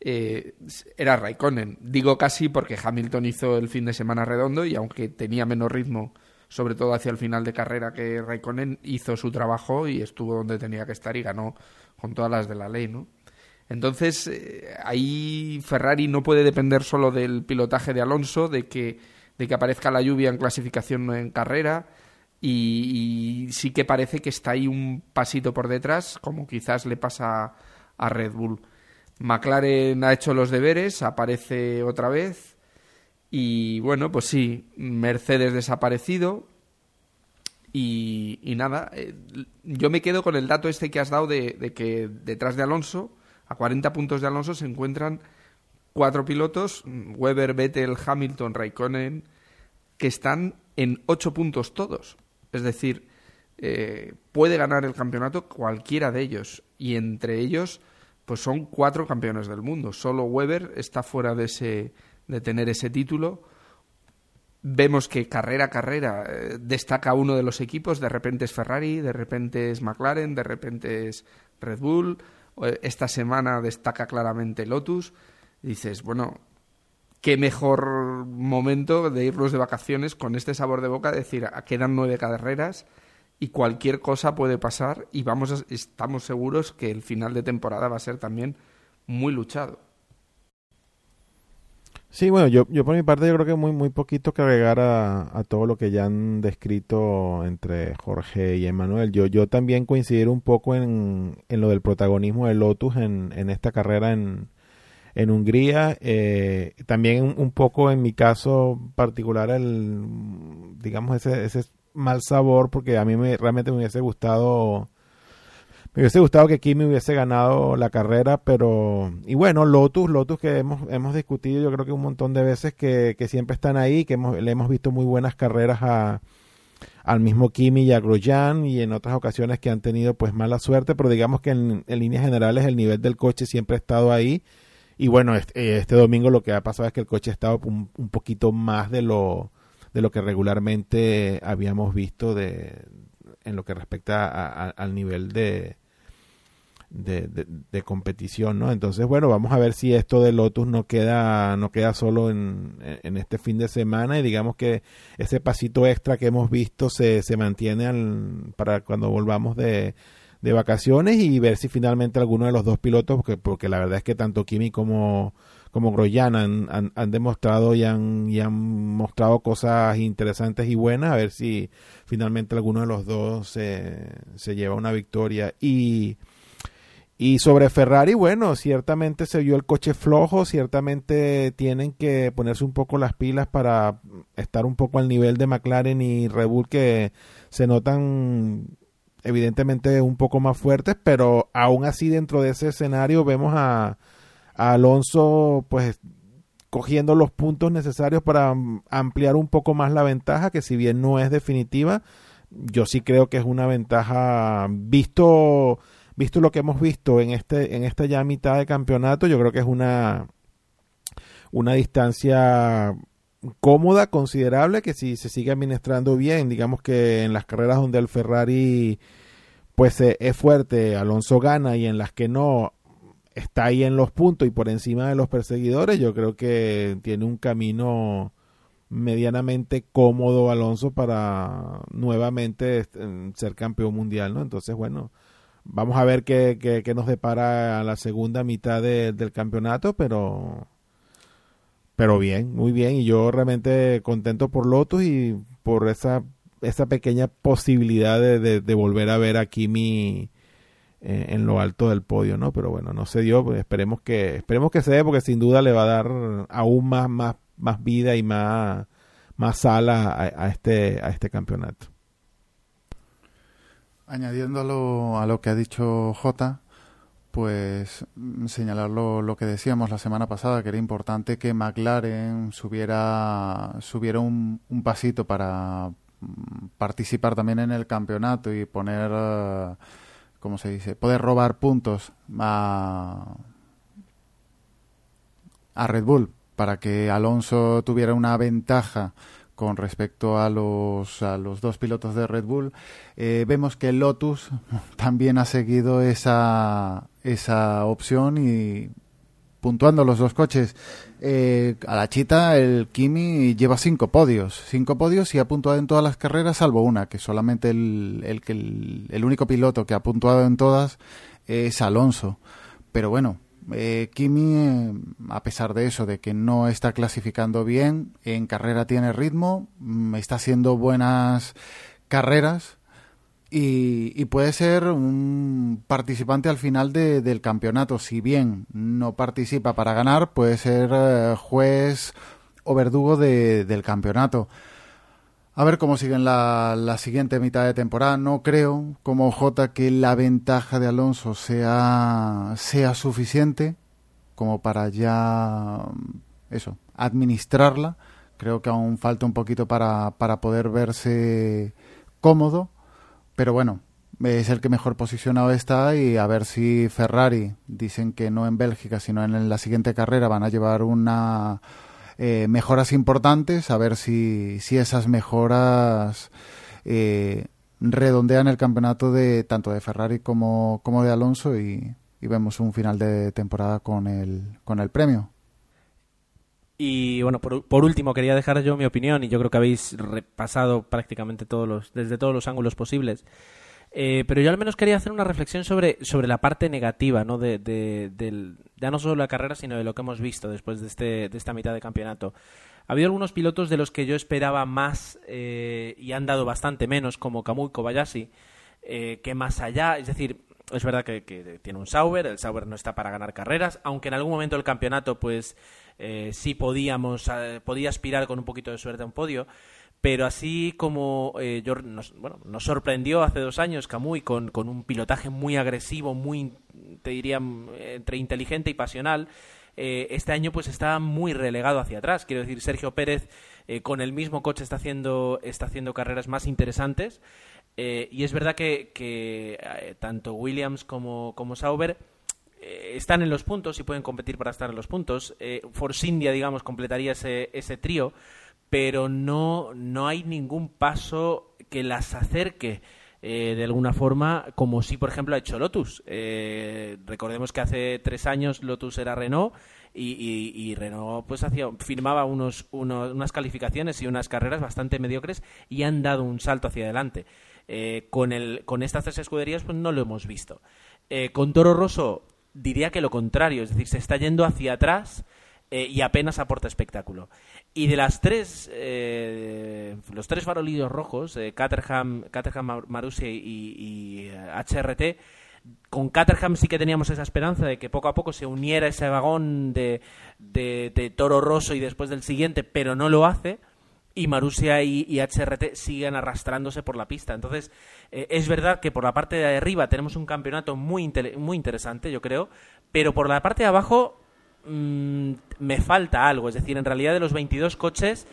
eh, era Raikkonen. Digo casi porque Hamilton hizo el fin de semana redondo y aunque tenía menos ritmo sobre todo hacia el final de carrera, que Raikkonen hizo su trabajo y estuvo donde tenía que estar y ganó con todas las de la ley, ¿no? Entonces, eh, ahí Ferrari no puede depender solo del pilotaje de Alonso, de que, de que aparezca la lluvia en clasificación en carrera, y, sí que parece que está ahí un pasito por detrás, como quizás le pasa a Red Bull. McLaren ha hecho los deberes, aparece otra vez, y bueno, pues sí, Mercedes desaparecido. Y, nada, eh, yo me quedo con el dato este que has dado de, que detrás de Alonso, a 40 puntos de Alonso, se encuentran cuatro pilotos, Weber, Vettel, Hamilton, Raikkonen, que están en ocho puntos todos. Es decir, eh, puede ganar el campeonato cualquiera de ellos. Y entre ellos, pues son cuatro campeones del mundo. Solo Weber está fuera de ese, de tener ese título. Vemos que carrera a carrera eh, destaca uno de los equipos, de repente es Ferrari, de repente es McLaren, de repente es Red Bull esta semana destaca claramente Lotus. dices, bueno, qué mejor momento de irnos de vacaciones con este sabor de boca, decir, ah, quedan nueve carreras y cualquier cosa puede pasar y vamos estamos seguros que el final de temporada va a ser también muy luchado. Sí, bueno, yo, yo por mi parte yo creo que muy muy poquito que agregar a, todo lo que ya han descrito entre Jorge y Emanuel. Yo, yo también coincidir un poco en, en lo del protagonismo de Lotus en, en esta carrera en, en Hungría. Eh, también un poco en mi caso particular el, digamos, ese, ese mal sabor porque a mí me, realmente me hubiese gustado me hubiese gustado que Kimi hubiese ganado la carrera, pero... Y bueno, Lotus, Lotus que hemos, hemos discutido yo creo que un montón de veces que, que siempre están ahí, que hemos, le hemos visto muy buenas carreras a, al mismo Kimi y a Grosjean y en otras ocasiones que han tenido pues mala suerte, pero digamos que en, líneas generales el nivel del coche siempre ha estado ahí. Y bueno, este, este domingo lo que ha pasado es que el coche ha estado un, un poquito más de lo, de lo que regularmente habíamos visto de, en lo que respecta al nivel de, de, competición, ¿no? Entonces, bueno, vamos a ver si esto de Lotus no queda, no queda solo en, en este fin de semana y digamos que ese pasito extra que hemos visto se, se mantiene para cuando volvamos de, de vacaciones y ver si finalmente alguno de los dos pilotos, porque, porque la verdad es que tanto Kimi como, como Groyan han, han, demostrado y han, y han mostrado cosas interesantes y buenas, a ver si finalmente alguno de los dos se, se lleva una victoria. Y, y sobre Ferrari, bueno, ciertamente se vio el coche flojo, ciertamente tienen que ponerse un poco las pilas para estar un poco al nivel de McLaren y Red Bull que se notan evidentemente un poco más fuertes, pero aún así dentro de ese escenario vemos a, a Alonso pues cogiendo los puntos necesarios para ampliar un poco más la ventaja, que si bien no es definitiva, yo sí creo que es una ventaja visto visto lo que hemos visto en este en esta ya mitad de campeonato, yo creo que es una una distancia cómoda, considerable, que si se sigue administrando bien, digamos que en las carreras donde el Ferrari pues eh, es fuerte, Alonso gana y en las que no está ahí en los puntos y por encima de los perseguidores, yo creo que tiene un camino medianamente cómodo Alonso para nuevamente ser campeón mundial, ¿no? Entonces, bueno, Vamos a ver qué, qué, nos depara la segunda mitad del campeonato, pero pero bien, muy bien. Y yo realmente contento por Lotus y por esa, esa pequeña posibilidad de, de, volver a ver a Kimi eh, en lo alto del podio, ¿no? Pero bueno, no se dio, esperemos que, esperemos que se dé, porque sin duda le va a dar aún más, más, más vida y más, más sala a, este, a este campeonato. Añadiendo a lo, que ha dicho J, pues mm, señalar lo, que decíamos la semana pasada, que era importante que McLaren subiera, subiera un, pasito para mm, participar también en el campeonato y poner, eh, ¿cómo se dice?, poder robar puntos a, a Red Bull para que Alonso tuviera una ventaja con respecto a los, a los dos pilotos de Red Bull. Eh, vemos que Lotus también ha seguido esa, esa opción y puntuando los dos coches. Eh, a la chita, el Kimi lleva cinco podios, cinco podios y ha puntuado en todas las carreras, salvo una, que solamente el, el, el, el único piloto que ha puntuado en todas es Alonso. Pero bueno, eh, Kimi, eh, a pesar de eso, de que no está clasificando bien, en carrera tiene ritmo, mm, está haciendo buenas carreras y, puede ser un participante al final del campeonato. Si bien no participa para ganar, puede ser eh, juez o verdugo del campeonato. A ver cómo sigue la, la siguiente mitad de temporada. No creo, como J, que la ventaja de Alonso sea, sea suficiente como para ya eso, administrarla. Creo que aún falta un poquito para, para poder verse cómodo. Pero bueno, es el que mejor posicionado está y a ver si Ferrari, dicen que no en Bélgica, sino en la siguiente carrera, van a llevar una eh, mejoras importantes, a ver si, si esas mejoras eh, redondean el campeonato de tanto de Ferrari como, como de Alonso y, y vemos un final de temporada con el, con el premio. Y bueno, por, por, último quería dejar yo mi opinión y yo creo que habéis repasado prácticamente todos los, desde todos los ángulos posibles. Eh, pero yo al menos quería hacer una reflexión sobre, sobre la parte negativa, ¿no? De, de, del, ya no solo la carrera, sino de lo que hemos visto después de, este, de esta mitad de campeonato. Ha habido algunos pilotos de los que yo esperaba más eh, y han dado bastante menos, como Kamui Kobayashi, eh, que más allá, es decir, es verdad que, que, tiene un Sauber, el Sauber no está para ganar carreras, aunque en algún momento del campeonato pues eh, sí podíamos, eh, podía aspirar con un poquito de suerte a un podio, pero así como eh, nos, bueno, nos sorprendió hace dos años Kamui con, con un pilotaje muy agresivo, muy, te diría, entre inteligente y pasional, eh, este año pues está muy relegado hacia atrás. Quiero decir, Sergio Pérez eh, con el mismo coche está haciendo, está haciendo carreras más interesantes. Eh, y es verdad que, que tanto Williams como, como Sauber están en los puntos y pueden competir para estar en los puntos. Force India, digamos, completaría ese, ese trío, pero no, no hay ningún paso que las acerque. Eh, de alguna forma, como si, por ejemplo, ha hecho Lotus. Eh, recordemos que hace tres años Lotus era Renault y, Renault pues hacía, firmaba unos, unos, unas calificaciones y unas carreras bastante mediocres y han dado un salto hacia adelante. Eh, con, el, con estas tres escuderías pues no lo hemos visto. con Toro Rosso diría que lo contrario, es decir, se está yendo hacia atrás y apenas aporta espectáculo. Y de las tres, eh, los tres farolillos rojos, eh, Caterham, Caterham Marussia y, HRT, con Caterham sí que teníamos esa esperanza de que poco a poco se uniera ese vagón de, de, Toro Rosso y después del siguiente, pero no lo hace. Y Marussia y, y HRT siguen arrastrándose por la pista. Entonces, eh, es verdad que por la parte de arriba tenemos un campeonato muy, muy interesante, yo creo, pero por la parte de abajo mmm, me falta algo. Es decir, en realidad de los 22 coches,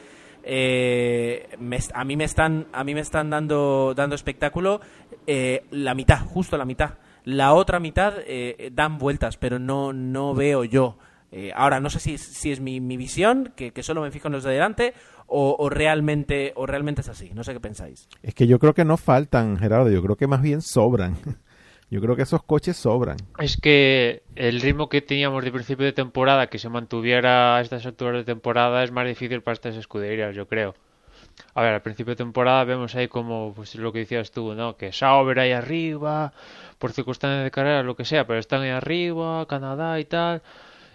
eh, me, a mí me están, a mí me están dando, dando espectáculo eh, la mitad, justo la mitad. La otra mitad eh, dan vueltas, pero no, no veo yo. Eh, ahora, no sé si, si es mi, mi visión, que, que, solo me fijo en los de delante, o, o, realmente, o realmente es así. No sé qué pensáis. Es que yo creo que no faltan, Gerardo. Yo creo que más bien sobran. Yo creo que esos coches sobran. Es que el ritmo que teníamos de principio de temporada, que se mantuviera a estas alturas de temporada, es más difícil para estas escuderías, yo creo. A ver, al principio de temporada vemos ahí como, pues lo que decías tú, ¿no? Que Sauber ahí arriba, por circunstancias de carrera, lo que sea, pero están ahí arriba, Canadá y tal.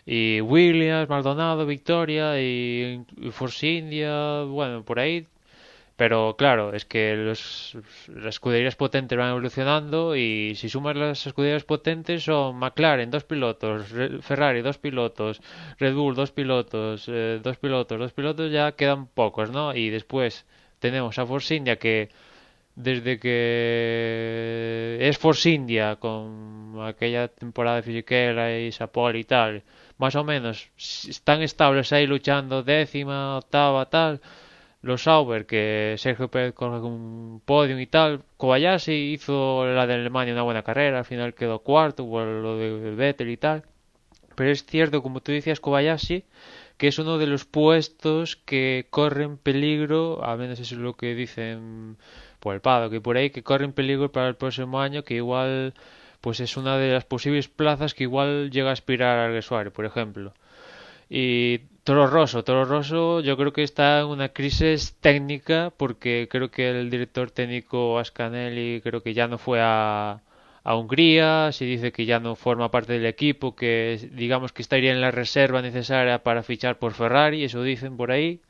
Y Williams, Maldonado, Victoria y, y Force India, bueno, por ahí pero claro, es que los, las escuderías potentes van evolucionando y si sumas las escuderías potentes son McLaren, dos pilotos, Ferrari, dos pilotos, Red Bull, dos pilotos, eh, dos pilotos, dos pilotos, ya quedan pocos, ¿no? Y después tenemos a Force India que desde que es Force India con aquella temporada de Fisichella y Sapol y tal, más o menos están estables ahí luchando décima, octava, tal los Sauber, que Sergio Pérez con un podium y tal. Kobayashi hizo la de Alemania una buena carrera, al final quedó cuarto, por lo de Vettel y tal. Pero es cierto, como tú decías, Kobayashi, que es uno de los puestos que corren peligro, al menos eso es lo que dicen por el Pado, que por ahí que corren peligro para el próximo año, que igual pues es una de las posibles plazas que igual llega a aspirar al Resuario, por ejemplo. Y Toro Rosso, Toro Rosso yo creo que está en una crisis técnica porque creo que el director técnico Ascanelli creo que ya no fue a, a Hungría, se dice que ya no forma parte del equipo, que digamos que estaría en la reserva necesaria para fichar por Ferrari, eso dicen por ahí.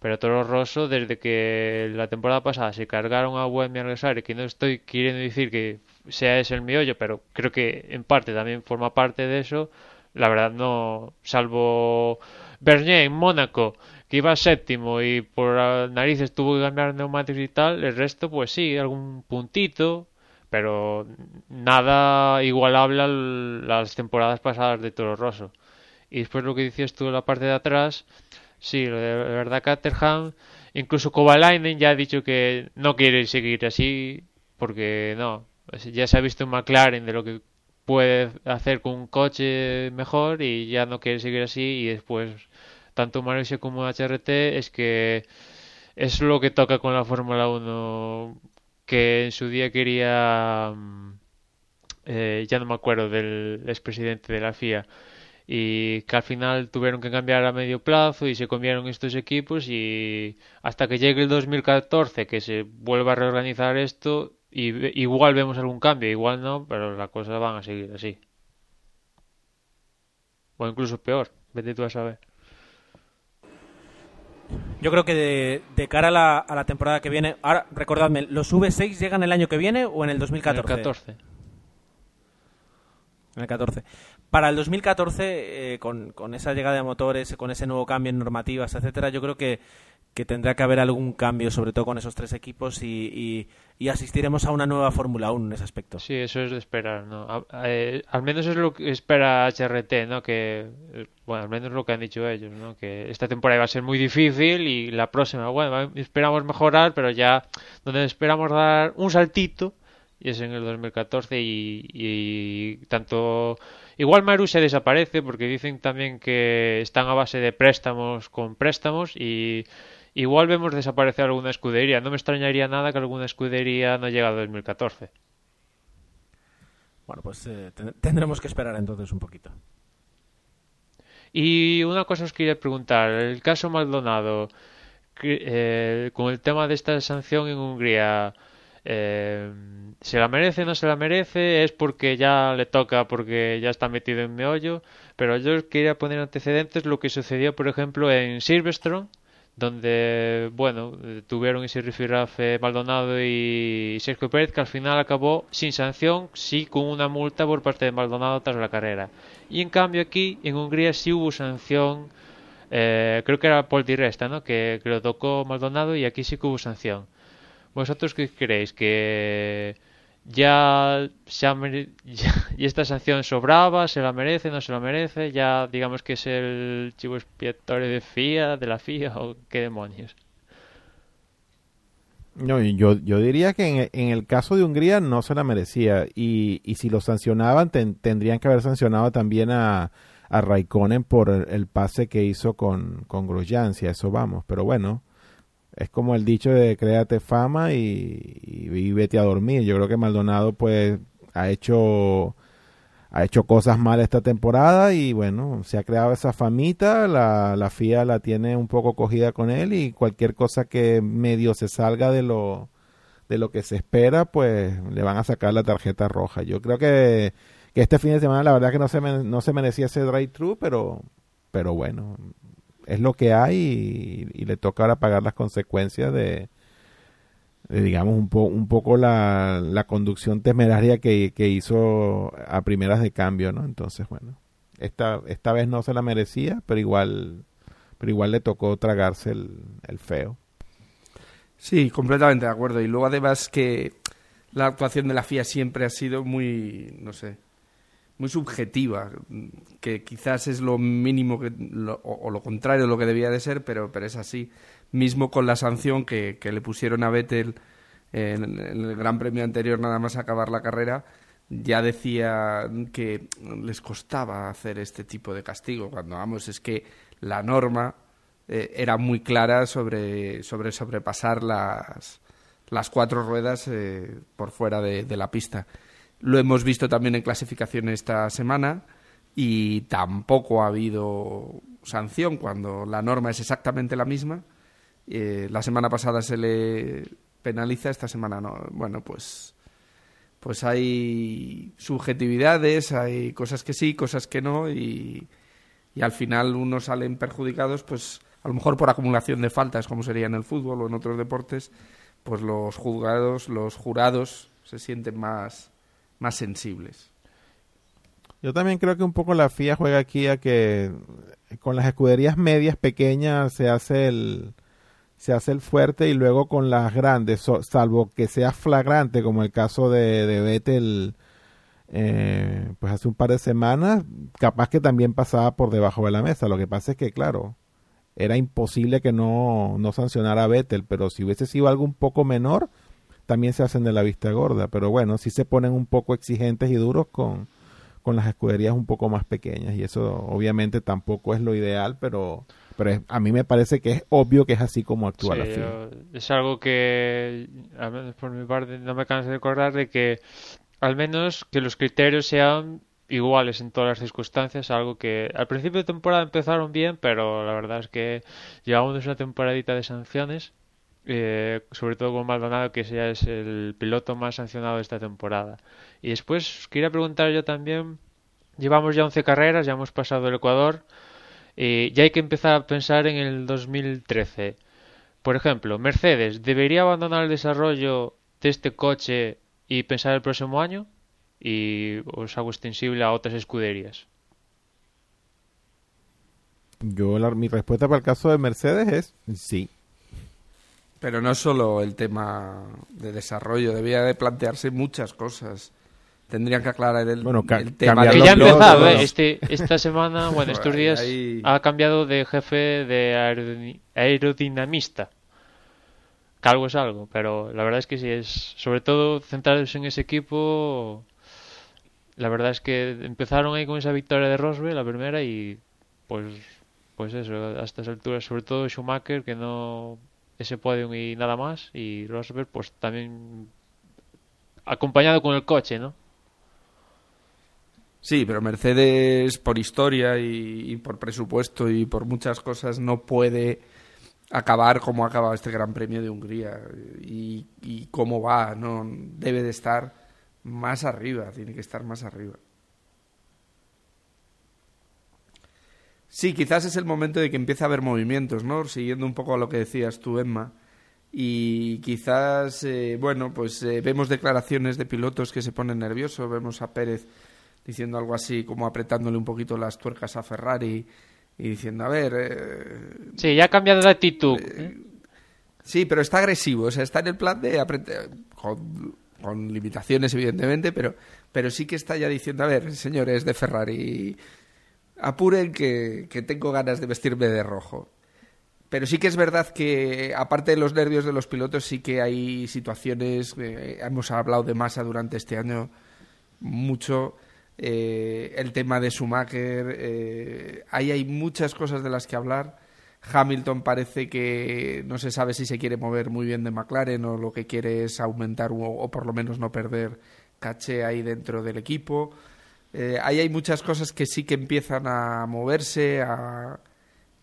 Pero Toro Rosso, desde que la temporada pasada se cargaron a Buemi Alessari, que no estoy queriendo decir que sea ese el miollo, pero creo que en parte también forma parte de eso, la verdad no, salvo Bernier en Mónaco, que iba séptimo y por narices tuvo que cambiar neumáticos y tal, el resto pues sí, algún puntito, pero nada igualable a las temporadas pasadas de Toro Rosso. Y después lo que decías tú en la parte de atrás, sí, lo de verdad Caterham, incluso Kovalainen ya ha dicho que no quiere seguir así, porque no, ya se ha visto en McLaren de lo que puede hacer con un coche mejor y ya no quiere seguir así y después tanto Malaysia como HRT es que es lo que toca con la Fórmula 1 que en su día quería mm, eh, ya no me acuerdo del expresidente de la FIA, y que al final tuvieron que cambiar a medio plazo y se comieron estos equipos y hasta que llegue el 2014 que se vuelva a reorganizar esto y igual vemos algún cambio, igual no, pero las cosas van a seguir así. O incluso peor, vete tú a saber. Yo creo que de, cara a la, a la, temporada que viene, ahora recordadme, ¿los V6 llegan el año que viene o en el 2014? En el 14. En el 14. Para el 2014, eh, con, con esa llegada de motores, con ese nuevo cambio en normativas, etcétera, yo creo que que tendrá que haber algún cambio, sobre todo con esos tres equipos, y, y, asistiremos a una nueva Fórmula 1 en ese aspecto. Sí, eso es de esperar, ¿no? Eh, al menos es lo que espera HRT, ¿no? Que, eh, bueno, al menos lo que han dicho ellos, ¿no? Que esta temporada va a ser muy difícil y la próxima, bueno, esperamos mejorar, pero ya donde esperamos dar un saltito y es en el 2014 y, y tanto igual Marussia desaparece porque dicen también que están a base de préstamos con préstamos y igual vemos desaparecer alguna escudería. No me extrañaría nada que alguna escudería no llegue a 2014. Bueno, pues eh, tendremos que esperar entonces un poquito. Y una cosa os quería preguntar, el caso Maldonado, eh, con el tema de esta sanción en Hungría, eh, ¿se la merece o no se la merece? ¿Es porque ya le toca, porque ya está metido en meollo? Pero yo quería poner antecedentes lo que sucedió, por ejemplo, en Silverstone, donde, bueno, tuvieron ese rifirrafe Maldonado y Sergio Pérez que al final acabó sin sanción, sí con una multa por parte de Maldonado tras la carrera. Y en cambio aquí, en Hungría, sí hubo sanción, eh, creo que era Paul Di Resta, ¿no? Que, que, lo tocó Maldonado y aquí sí que hubo sanción. ¿Vosotros qué creéis? ¿Que ya, se y esta sanción sobraba, se la merece, no se la merece, ya digamos que es el chivo expiatorio de FIA, de la FIA o qué demonios. No, yo, yo diría que en, el caso de Hungría no se la merecía y, y si lo sancionaban tendrían que haber sancionado también a, a Raikkonen por el, pase que hizo con, con Grosjean, si a eso vamos, pero bueno, es como el dicho de créate fama y, vete a dormir. Yo creo que Maldonado pues ha hecho ha hecho cosas mal esta temporada y bueno, se ha creado esa famita, la, la FIA la tiene un poco cogida con él y cualquier cosa que medio se salga de lo de lo que se espera, pues le van a sacar la tarjeta roja. Yo creo que, que este fin de semana la verdad que no se, no se merecía ese drive-thru, pero, pero bueno, es lo que hay y, le toca ahora pagar las consecuencias de, digamos, un, un poco la, la conducción temeraria que, que, hizo a primeras de cambio, ¿no? Entonces, bueno, esta, esta vez no se la merecía, pero igual, pero igual le tocó tragarse el, el feo. Sí, completamente de acuerdo. Y luego además que la actuación de la FIA siempre ha sido muy, no sé, muy subjetiva, que quizás es lo mínimo que, o, lo contrario de lo que debía de ser, pero, pero es así. Mismo con la sanción que, que le pusieron a Vettel en, el Gran Premio anterior, nada más acabar la carrera, ya decía que les costaba hacer este tipo de castigo. Cuando vamos, es que la norma eh, era muy clara sobre, sobre sobrepasar las, las cuatro ruedas eh, por fuera de la pista. Lo hemos visto también en clasificación esta semana y tampoco ha habido sanción cuando la norma es exactamente la misma. Eh, la semana pasada se le penaliza, esta semana no. Bueno, pues, pues hay subjetividades, hay cosas que sí, cosas que no y, y al final unos salen perjudicados, pues a lo mejor por acumulación de faltas, como sería en el fútbol o en otros deportes, pues los juzgados, los jurados se sienten más más sensibles. Yo también creo que un poco la FIA juega aquí a que con las escuderías medias pequeñas se hace el se hace el fuerte y luego con las grandes, salvo que sea flagrante como el caso de, de Vettel eh, pues hace un par de semanas, capaz que también pasaba por debajo de la mesa. Lo que pasa es que, claro, era imposible que no, no sancionara a Vettel, pero si hubiese sido algo un poco menor, también se hacen de la vista gorda, pero bueno, sí se ponen un poco exigentes y duros con, con las escuderías un poco más pequeñas y eso obviamente tampoco es lo ideal, pero pero a mí me parece que es obvio que es así como actúa la FIA. Es algo que, por mi parte, no me canso de recordar de que al menos que los criterios sean iguales en todas las circunstancias, algo que al principio de temporada empezaron bien, pero la verdad es que llevamos una temporadita de sanciones, eh, sobre todo con Maldonado, que ya es el piloto más sancionado de esta temporada. Y después quería preguntar yo también, llevamos ya 11 carreras, ya hemos pasado el Ecuador, y ya hay que empezar a pensar en el 2013. Por ejemplo, Mercedes, ¿debería abandonar el desarrollo de este coche y pensar el próximo año? Y os hago extensible a otras escuderías. Yo, mi respuesta para el caso de Mercedes es sí. Pero no solo el tema de desarrollo, debía de plantearse muchas cosas. Tendrían que aclarar el, Bueno, el tema Que de ya ha los empezado, pilotos. ¿eh? este, esta semana, bueno, estos días ahí- ha cambiado de jefe de aerodi- aerodinamista. Que algo es algo, pero la verdad es que sí es, sobre todo centrarse en ese equipo. La verdad es que empezaron ahí con esa victoria de Rosberg, la primera, y pues, pues eso, a estas alturas, sobre todo Schumacher, que no ese podium y nada más, y Rosberg, pues también acompañado con el coche, ¿no? Sí, pero Mercedes por historia y, por presupuesto y por muchas cosas no puede acabar como ha acabado este Gran Premio de Hungría y, y cómo va, no debe de estar más arriba, tiene que estar más arriba. Sí, quizás es el momento de que empiece a haber movimientos, ¿no? Siguiendo un poco a lo que decías tú, Emma. Y quizás, eh, bueno, pues eh, vemos declaraciones de pilotos que se ponen nerviosos, vemos a Pérez diciendo algo así como apretándole un poquito las tuercas a Ferrari y diciendo, a ver, eh, Sí, ya ha cambiado de actitud. ¿eh? sí, pero está agresivo, o sea, está en el plan de apretar, con, con limitaciones evidentemente, pero, pero sí que está ya diciendo, a ver, señores de Ferrari, apuren que, que tengo ganas de vestirme de rojo. Pero sí que es verdad que, aparte de los nervios de los pilotos, sí que hay situaciones, hemos hablado de masa durante este año mucho, eh, el tema de Schumacher, eh, ahí hay muchas cosas de las que hablar. Hamilton parece que no se sabe si se quiere mover muy bien de McLaren o lo que quiere es aumentar o, o por lo menos no perder caché ahí dentro del equipo. Eh, ahí hay muchas cosas que sí que empiezan a moverse a,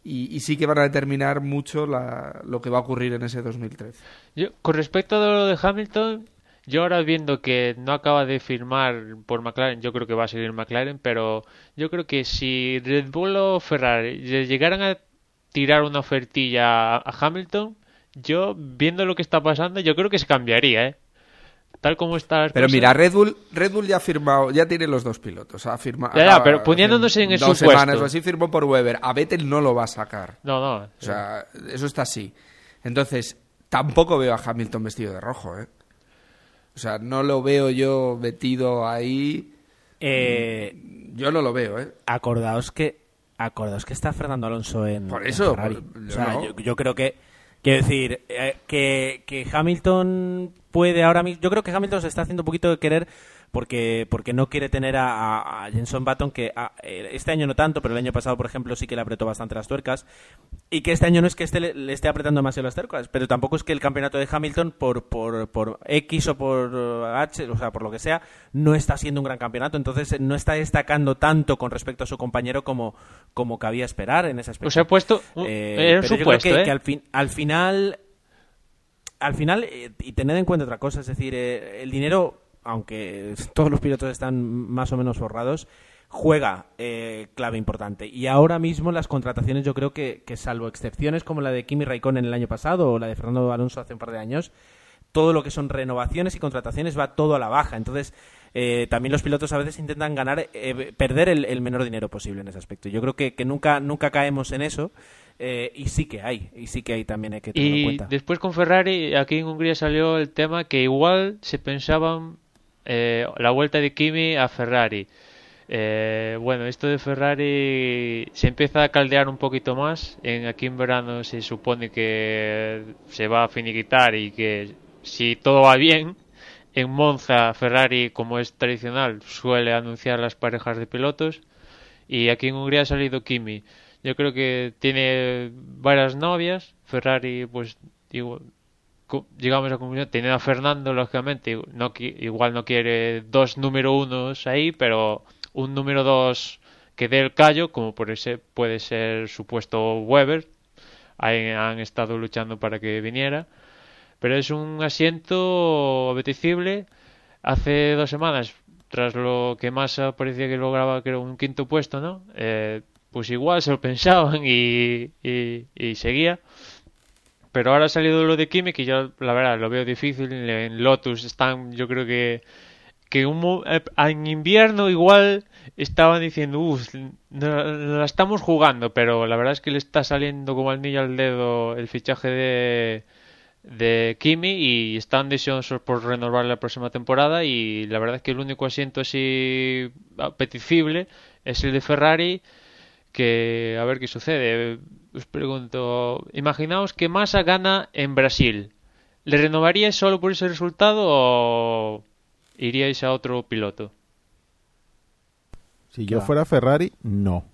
y, y sí que van a determinar mucho la- lo que va a ocurrir en ese 2013. Yo, con respecto a lo de Hamilton, yo ahora viendo que no acaba de firmar por McLaren, yo creo que va a seguir McLaren, pero yo creo que si Red Bull o Ferrari le llegaran a tirar una ofertilla a Hamilton, yo viendo lo que está pasando, yo creo que se cambiaría, ¿eh? Tal como está Pero cosas. mira, Red Bull, Red Bull ya ha firmado, ya tiene los dos pilotos. Ha firmado, Ya, ya, pero poniéndonos en dos su semanas puesto. o así firmó por Weber. A Vettel no lo va a sacar. No, no. O sea, eso está así. Entonces, tampoco veo a Hamilton vestido de rojo, ¿eh? O sea, no lo veo yo metido ahí. Eh, Yo no lo veo, ¿eh? acordaos que acordaos que está Fernando Alonso en Por en eso, Ferrari. por- O sea, no. yo, yo creo que quiero decir eh, que, que Hamilton puede ahora mismo yo creo que Hamilton se está haciendo un poquito de querer porque porque no quiere tener a, a- Jenson Button que a- eh, este año no tanto pero el año pasado por ejemplo sí que le apretó bastante las tuercas. Y que este año no es que este le, le esté apretando demasiado las tuercas pero tampoco es que el campeonato de Hamilton por por, por X o por H o sea por lo que sea no está siendo un gran campeonato. Entonces no está destacando tanto con respecto a su compañero como como cabía esperar en ese aspecto. Os he puesto eh, era un supuesto, que, ¿eh? que al, fin, al final, al final eh, y tened en cuenta otra cosa, es decir, eh, el dinero, aunque todos los pilotos están más o menos forrados, juega eh, clave importante. Y ahora mismo las contrataciones, yo creo que, que salvo excepciones como la de Kimi Raikkonen el año pasado o la de Fernando Alonso hace un par de años, todo lo que son renovaciones y contrataciones va todo a la baja. Entonces, eh, también los pilotos a veces intentan ganar, eh, perder el, el menor dinero posible en ese aspecto. Yo creo que, que nunca, nunca caemos en eso eh, y sí que hay, y sí que hay también hay que tenerlo en cuenta. después con Ferrari, aquí en Hungría salió el tema que igual se pensaban eh, la vuelta de Kimi a Ferrari. Eh, bueno, esto de Ferrari se empieza a caldear un poquito más. En, aquí en verano se supone que se va a finiquitar y que si todo va bien, en Monza Ferrari, como es tradicional, suele anunciar las parejas de pilotos. Y aquí en Hungría ha salido Kimi. Yo creo que tiene varias novias. Ferrari, pues, digo, llegamos a la conclusión, teniendo a Fernando, lógicamente, no, igual no quiere dos número unos ahí, pero un número dos que dé el callo, como por ese puede ser supuesto Weber, ahí han estado luchando para que viniera, pero es un asiento apetecible. Hace dos semanas, tras lo que Massa parecía que lograba era un quinto puesto, ¿no? Eh, pues igual se lo pensaban y, y seguía pero ahora ha salido lo de Kimi, que yo la verdad lo veo difícil. En Lotus están, yo creo que que un, eh, en invierno igual estaban diciendo, uff, la estamos jugando, pero la verdad es que le está saliendo como al niño al dedo el fichaje de, de Kimi y están deseosos por renovar la próxima temporada y la verdad es que el único asiento así apetecible es el de Ferrari que a ver qué sucede. Os pregunto, imaginaos que Massa gana en Brasil. ¿Le renovaríais solo por ese resultado o iríais a otro piloto? Si yo fuera Ferrari, no.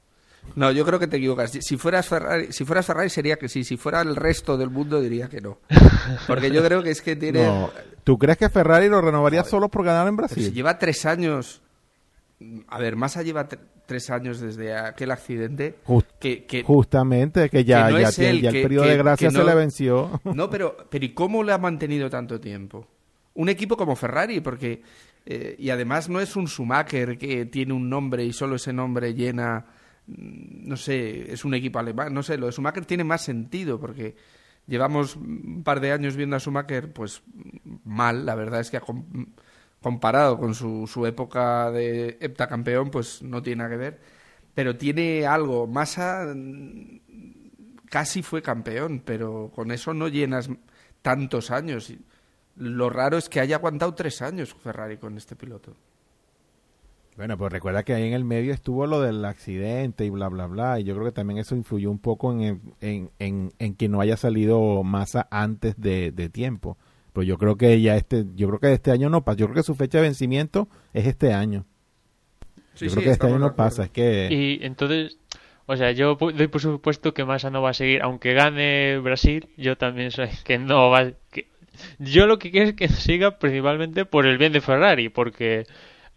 No, yo creo que te equivocas. Si fueras Ferrari, si fueras Ferrari sería que sí. Si fuera el resto del mundo diría que no. Porque yo creo que es que tiene. ¿Tú crees que Ferrari lo renovaría solo por ganar en Brasil? Si lleva tres años. A ver, Massa lleva tres años desde aquel accidente. que, justamente, que ya, ya, el, periodo de gracia se le venció. No, pero, pero ¿y cómo le ha mantenido tanto tiempo? Un equipo como Ferrari, porque. Eh, y además no es un Schumacher que tiene un nombre y solo ese nombre llena. Mm, no sé, es un equipo alemán. No sé, lo de Schumacher tiene más sentido porque llevamos un par de años viendo a Schumacher, pues mal. La verdad es que comparado con su, su época de heptacampeón, pues no tiene nada que ver. Pero tiene algo. Massa mm, casi fue campeón, pero con eso no llenas tantos años. Lo raro es que haya aguantado tres años Ferrari con este piloto. Bueno, pues recuerda que ahí en el medio estuvo lo del accidente y bla, bla, bla. Y yo creo que también eso influyó un poco en, en, en, que no haya salido Massa antes de tiempo. Pues yo creo que ya este, yo creo que este año no pasa. Yo creo que su fecha de vencimiento es este año. yo creo que este año no pasa, es que... Y entonces, o sea, yo doy por supuesto que Massa no va a seguir, aunque gane Brasil, yo también soy que no va... Que... Yo lo que quiero es que siga principalmente por el bien de Ferrari, porque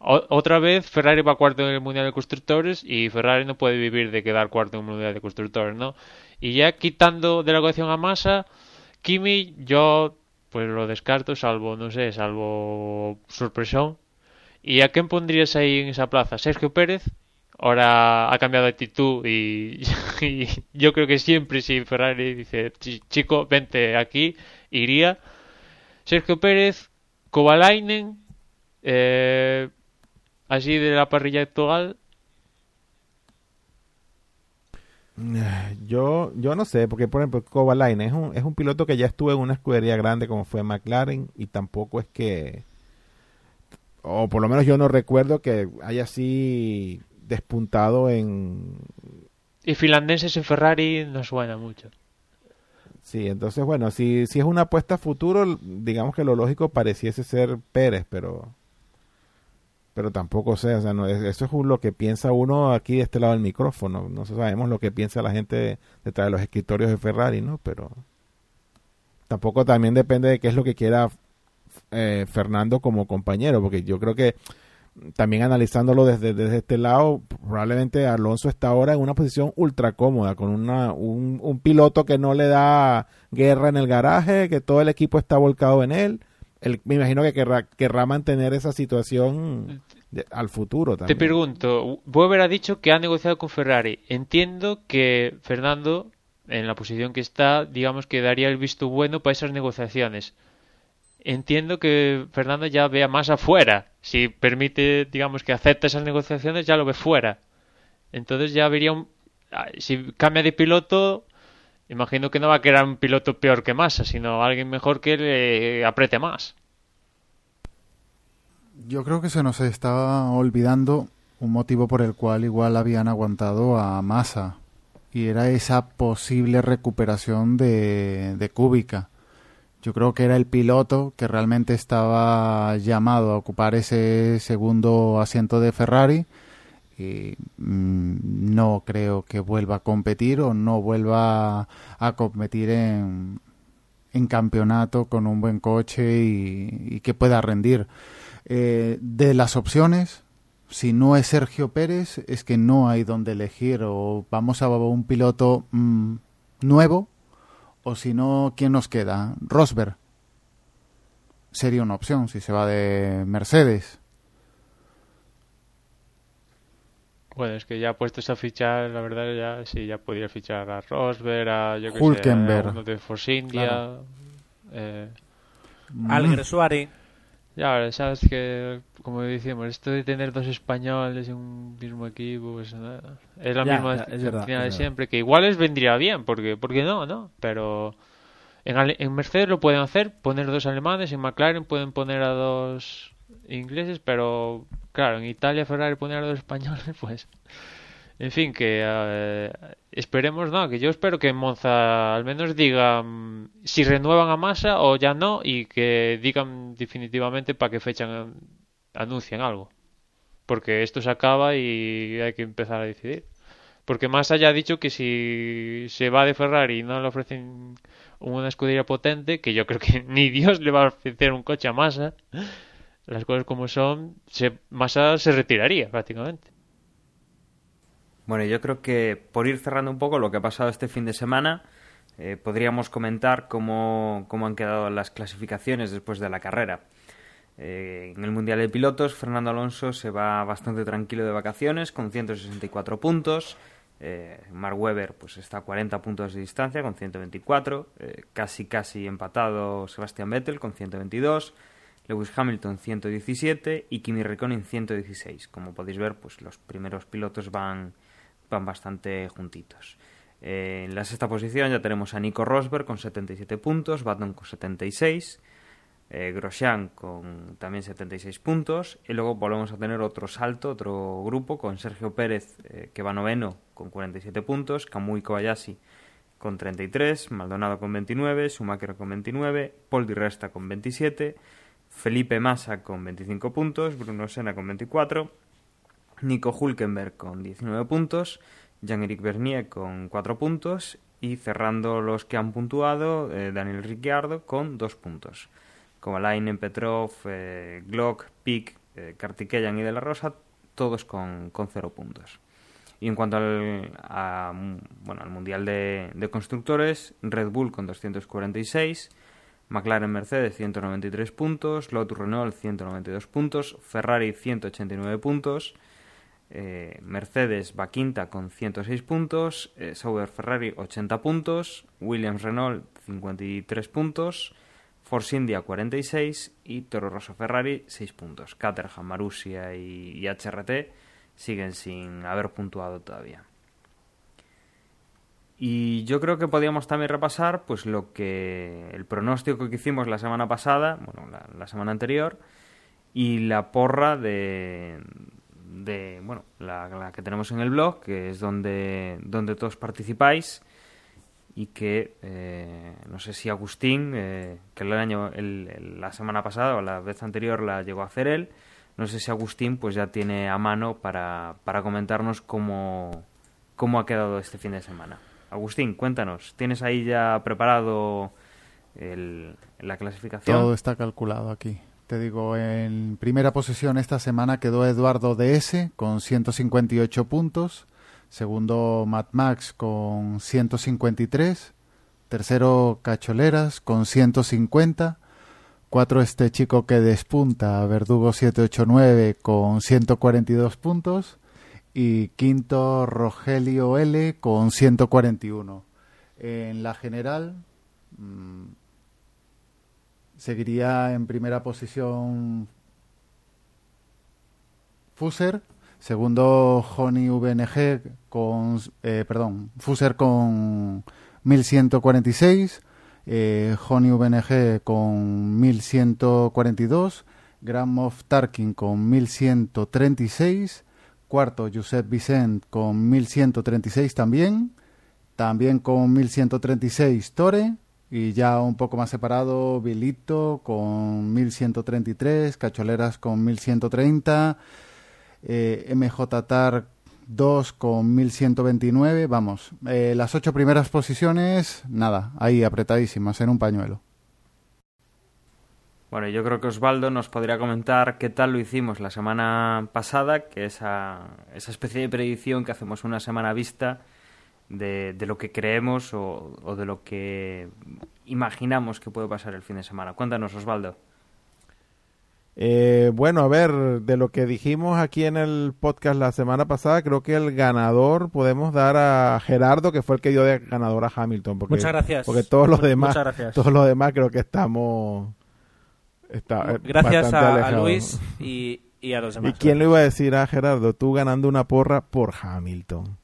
otra vez Ferrari va cuarto en el Mundial de Constructores y Ferrari no puede vivir de quedar cuarto en el Mundial de Constructores, ¿no? Y ya quitando de la ecuación a Massa, Kimi, yo pues lo descarto, salvo, no sé, salvo sorpresón. ¿Y a quién pondrías ahí en esa plaza? ¿Sergio Pérez? Ahora ha cambiado de actitud y, yo creo que siempre si Ferrari dice, chico, vente aquí, iría. Sergio Pérez, Kovalainen, eh, así de la parrilla actual, Yo, yo no sé, porque por ejemplo, Kovalainen es un, es un piloto que ya estuvo en una escudería grande como fue McLaren y tampoco es que, o por lo menos yo no recuerdo que haya así despuntado en... Y finlandeses en Ferrari no suena mucho. Sí, entonces bueno, si, si es una apuesta a futuro, digamos que lo lógico pareciese ser Pérez, pero pero tampoco sé, o sea, no, eso es lo que piensa uno aquí de este lado del micrófono, no sabemos lo que piensa la gente detrás de los escritorios de Ferrari, ¿no? Pero tampoco también depende de qué es lo que quiera eh, Fernando como compañero, porque yo creo que también analizándolo desde, desde este lado, probablemente Alonso está ahora en una posición ultra cómoda, con una, un, un piloto que no le da guerra en el garaje, que todo el equipo está volcado en él me imagino que querrá, querrá mantener esa situación al futuro también. Te pregunto, Weber ha dicho que ha negociado con Ferrari. Entiendo que Fernando, en la posición que está, digamos que daría el visto bueno para esas negociaciones. Entiendo que Fernando ya vea más afuera. Si permite, digamos, que acepte esas negociaciones, ya lo ve fuera. Entonces ya vería un... Ah, si cambia de piloto, Imagino que no va a quedar un piloto peor que Massa, sino alguien mejor que le apriete más. Yo creo que se nos está olvidando un motivo por el cual igual habían aguantado a Massa y era esa posible recuperación de, de Kubica. Yo creo que era el piloto que realmente estaba llamado a ocupar ese segundo asiento de Ferrari y mm, no creo que vuelva a competir o no vuelva a competir en, en campeonato con un buen coche y, que pueda rendir. Eh, de las opciones, si no es Sergio Pérez, es que no hay donde elegir o vamos a un piloto mm, nuevo o si no, ¿quién nos queda? Rosberg. Sería una opción si se va de Mercedes. Bueno, es que ya puestos a fichar, la verdad, ya sí, ya podría fichar a Rosberg, a yo que sé, a uno de Force India, eh, Suárez. Ya, sabes que, como decíamos, esto de tener dos españoles en un mismo equipo, pues es la misma de siempre, que igual les vendría bien, porque, porque no, ¿no? Pero en, en Mercedes lo pueden hacer, poner dos alemanes, en McLaren pueden poner a dos ingleses, pero claro, en Italia Ferrari poner a dos españoles, pues en fin, que eh, esperemos, no, que yo espero que Monza al menos digan si renuevan a Massa o ya no y que digan definitivamente para qué fecha anuncian algo. Porque esto se acaba y hay que empezar a decidir. Porque Massa ya ha dicho que si se va de Ferrari y no le ofrecen una escudería potente, que yo creo que ni Dios le va a ofrecer un coche a Massa, las cosas como son, se, Massa se retiraría prácticamente. Bueno, yo creo que por ir cerrando un poco lo que ha pasado este fin de semana, eh, podríamos comentar cómo, cómo, han quedado las clasificaciones después de la carrera. Eh, en el Mundial de Pilotos, Fernando Alonso se va bastante tranquilo de vacaciones con 164 puntos. Eh, Mark Webber pues, está a 40 puntos de distancia con 124. casi casi empatado Sebastian Vettel con 122. Lewis Hamilton 117 y Kimi Raikkonen 116. Como podéis ver, pues los primeros pilotos van van bastante juntitos. Eh, en la sexta posición ya tenemos a Nico Rosberg con 77 puntos, Baton con 76, eh, Grosjean con también 76 puntos y luego volvemos a tener otro salto, otro grupo con Sergio Pérez eh, que va noveno con 47 puntos, Kamui Kobayashi con 33, Maldonado con 29, Schumacher con 29, Paul Di Resta con 27, Felipe Massa con 25 puntos, Bruno Senna con 24, Nico Hulkenberg con 19 puntos, Jean-Éric Bernier con 4 puntos y cerrando los que han puntuado, eh, Daniel Ricciardo con 2 puntos. Como Lainen, Petrov, eh, Glock, Pick, eh, Kartikeyan y De La Rosa, todos con, con 0 puntos. Y en cuanto al, bueno, al Mundial de, de, Constructores, Red Bull con 246, McLaren Mercedes 193 puntos, Lotus Renault 192 puntos, Ferrari 189 puntos, eh, Mercedes va quinta con 106 puntos, eh, Sauber Ferrari 80 puntos, Williams Renault 53 puntos, Force India 46 y Toro Rosso Ferrari 6 puntos. Caterham, Marussia y, HRT siguen sin haber puntuado todavía. Y yo creo que podíamos también repasar pues lo que el pronóstico que hicimos la semana pasada, bueno, la semana anterior, y la porra de, de bueno la, que tenemos en el blog que es donde donde todos participáis y que eh, no sé si Agustín eh, que el año la semana pasada o la vez anterior la llegó a hacer él no sé si Agustín pues ya tiene a mano para, para comentarnos cómo cómo ha quedado este fin de semana Agustín cuéntanos tienes ahí ya preparado el, la clasificación todo está calculado aquí te digo, en primera posición esta semana quedó Eduardo DS con 158 puntos. Segundo, Matt Max con 153. Tercero, Cacholeras con 150. Cuatro, este chico que despunta, Verdugo 789 con 142 puntos. Y quinto, Rogelio L con 141. En la general, mm, Seguiría en primera posición Fuser, segundo Honey VNG con, eh, perdón, Fuser con 1146, eh, Honey VNG con 1142, Grand Moff Tarkin con 1136, cuarto Josep Vicent con 1136 también, también con 1136 Tore, y ya un poco más separado, Vilito con 1133, Cacholeras con 1130, eh, MJ Tar 2 con 1129. Vamos, eh, las ocho primeras posiciones, nada, ahí apretadísimas en un pañuelo. Bueno, yo creo que Osvaldo nos podría comentar qué tal lo hicimos la semana pasada, que esa, esa especie de predicción que hacemos una semana vista de, de lo que creemos o, o, de lo que imaginamos que puede pasar el fin de semana. Cuéntanos, Osvaldo. Eh, bueno, a ver, de lo que dijimos aquí en el podcast la semana pasada, creo que el ganador podemos dar a Gerardo, que fue el que dio de ganador a Hamilton. Porque, Muchas gracias. Porque todos los demás, Muchas gracias. todos los demás creo que estamos Está, eh, Gracias a. Luis y, y, a los demás. ¿Y quién le iba a decir a Gerardo? Tú ganando una porra por Hamilton.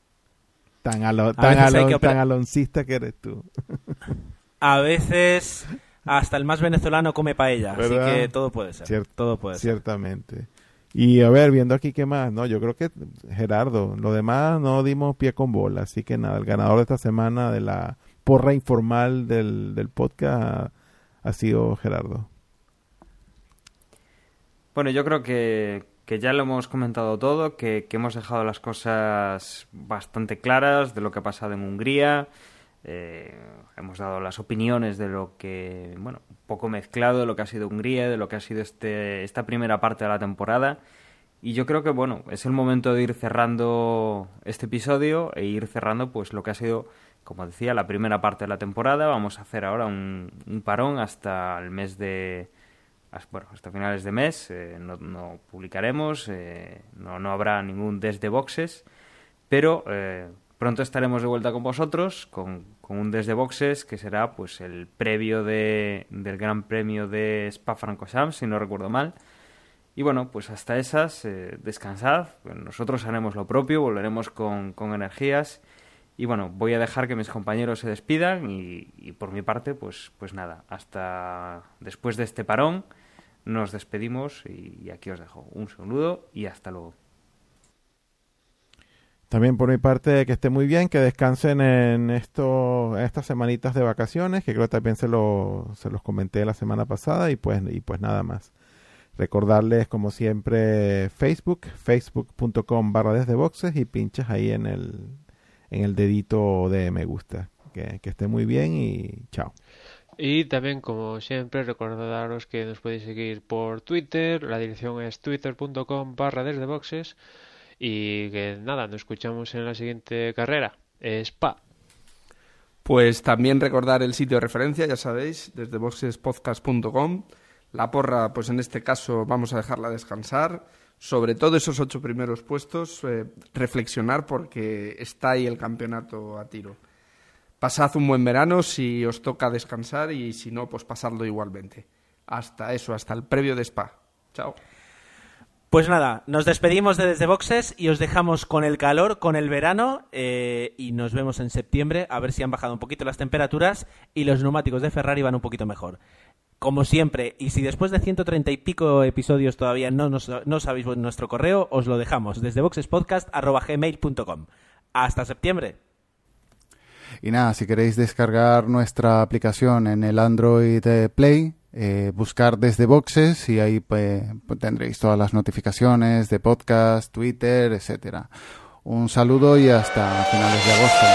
Tan, alo, tan, alon, que tan aloncista que eres tú. A veces hasta el más venezolano come paella, ¿verdad? así que todo puede ser. Todo puede ciertamente. Ser. Y a ver, viendo aquí qué más, no, yo creo que Gerardo, lo demás no dimos pie con bola, así que nada, el ganador de esta semana de la porra informal del, del podcast ha sido Gerardo. Bueno, yo creo que, que, ya lo hemos comentado todo, que, que, hemos dejado las cosas bastante claras de lo que ha pasado en Hungría. Eh, hemos dado las opiniones de lo que, bueno, un poco mezclado de lo que ha sido Hungría, de lo que ha sido este, esta primera parte de la temporada. Y yo creo que, bueno, es el momento de ir cerrando este episodio e ir cerrando, pues, lo que ha sido, como decía, la primera parte de la temporada. Vamos a hacer ahora un, un parón hasta el mes de, bueno, hasta finales de mes eh, no, no, publicaremos, eh, no, no, habrá ningún desde boxes, pero eh, pronto estaremos de vuelta con vosotros con, con, un desde boxes que será pues el previo de, del Gran Premio de Spa-Francorchamps, si no recuerdo mal. Y bueno, pues hasta esas, eh, descansad, nosotros haremos lo propio, volveremos con, con energías. Y bueno, voy a dejar que mis compañeros se despidan y, y por mi parte, pues, pues nada, hasta después de este parón nos despedimos y, aquí os dejo un saludo y hasta luego. También por mi parte que esté muy bien, que descansen en esto, estas semanitas de vacaciones, que creo que también se, lo, se los comenté la semana pasada y pues, y pues nada más. Recordarles como siempre Facebook, facebook.com barra desde boxes y pinchas ahí en el, en el dedito de me gusta. Que esté muy bien y chao. Y también, como siempre, recordaros que nos podéis seguir por Twitter. La dirección es twitter.com barra desde boxes. Y que nada, nos escuchamos en la siguiente carrera. Spa. Pues también recordar el sitio de referencia, ya sabéis, desde boxespodcast.com. La porra, pues en este caso vamos a dejarla descansar. Sobre todo esos ocho primeros puestos, eh, reflexionar porque está ahí el campeonato a tiro. Pasad un buen verano si os toca descansar y si no, pues pasadlo igualmente. Hasta eso, hasta el previo de Spa. Chao. Pues nada, nos despedimos de Desde Boxes y os dejamos con el calor, con el verano eh, y nos vemos en septiembre a ver si han bajado un poquito las temperaturas y los neumáticos de Ferrari van un poquito mejor. Como siempre, y si después de 130 y pico episodios todavía no, nos, no sabéis nuestro correo, os lo dejamos desde boxespodcast.gmail.com. Hasta septiembre. Y nada, si queréis descargar nuestra aplicación en el Android Play, eh, buscar desde boxes y ahí pues, tendréis todas las notificaciones de podcast, Twitter, etcétera. Un saludo y hasta finales de agosto.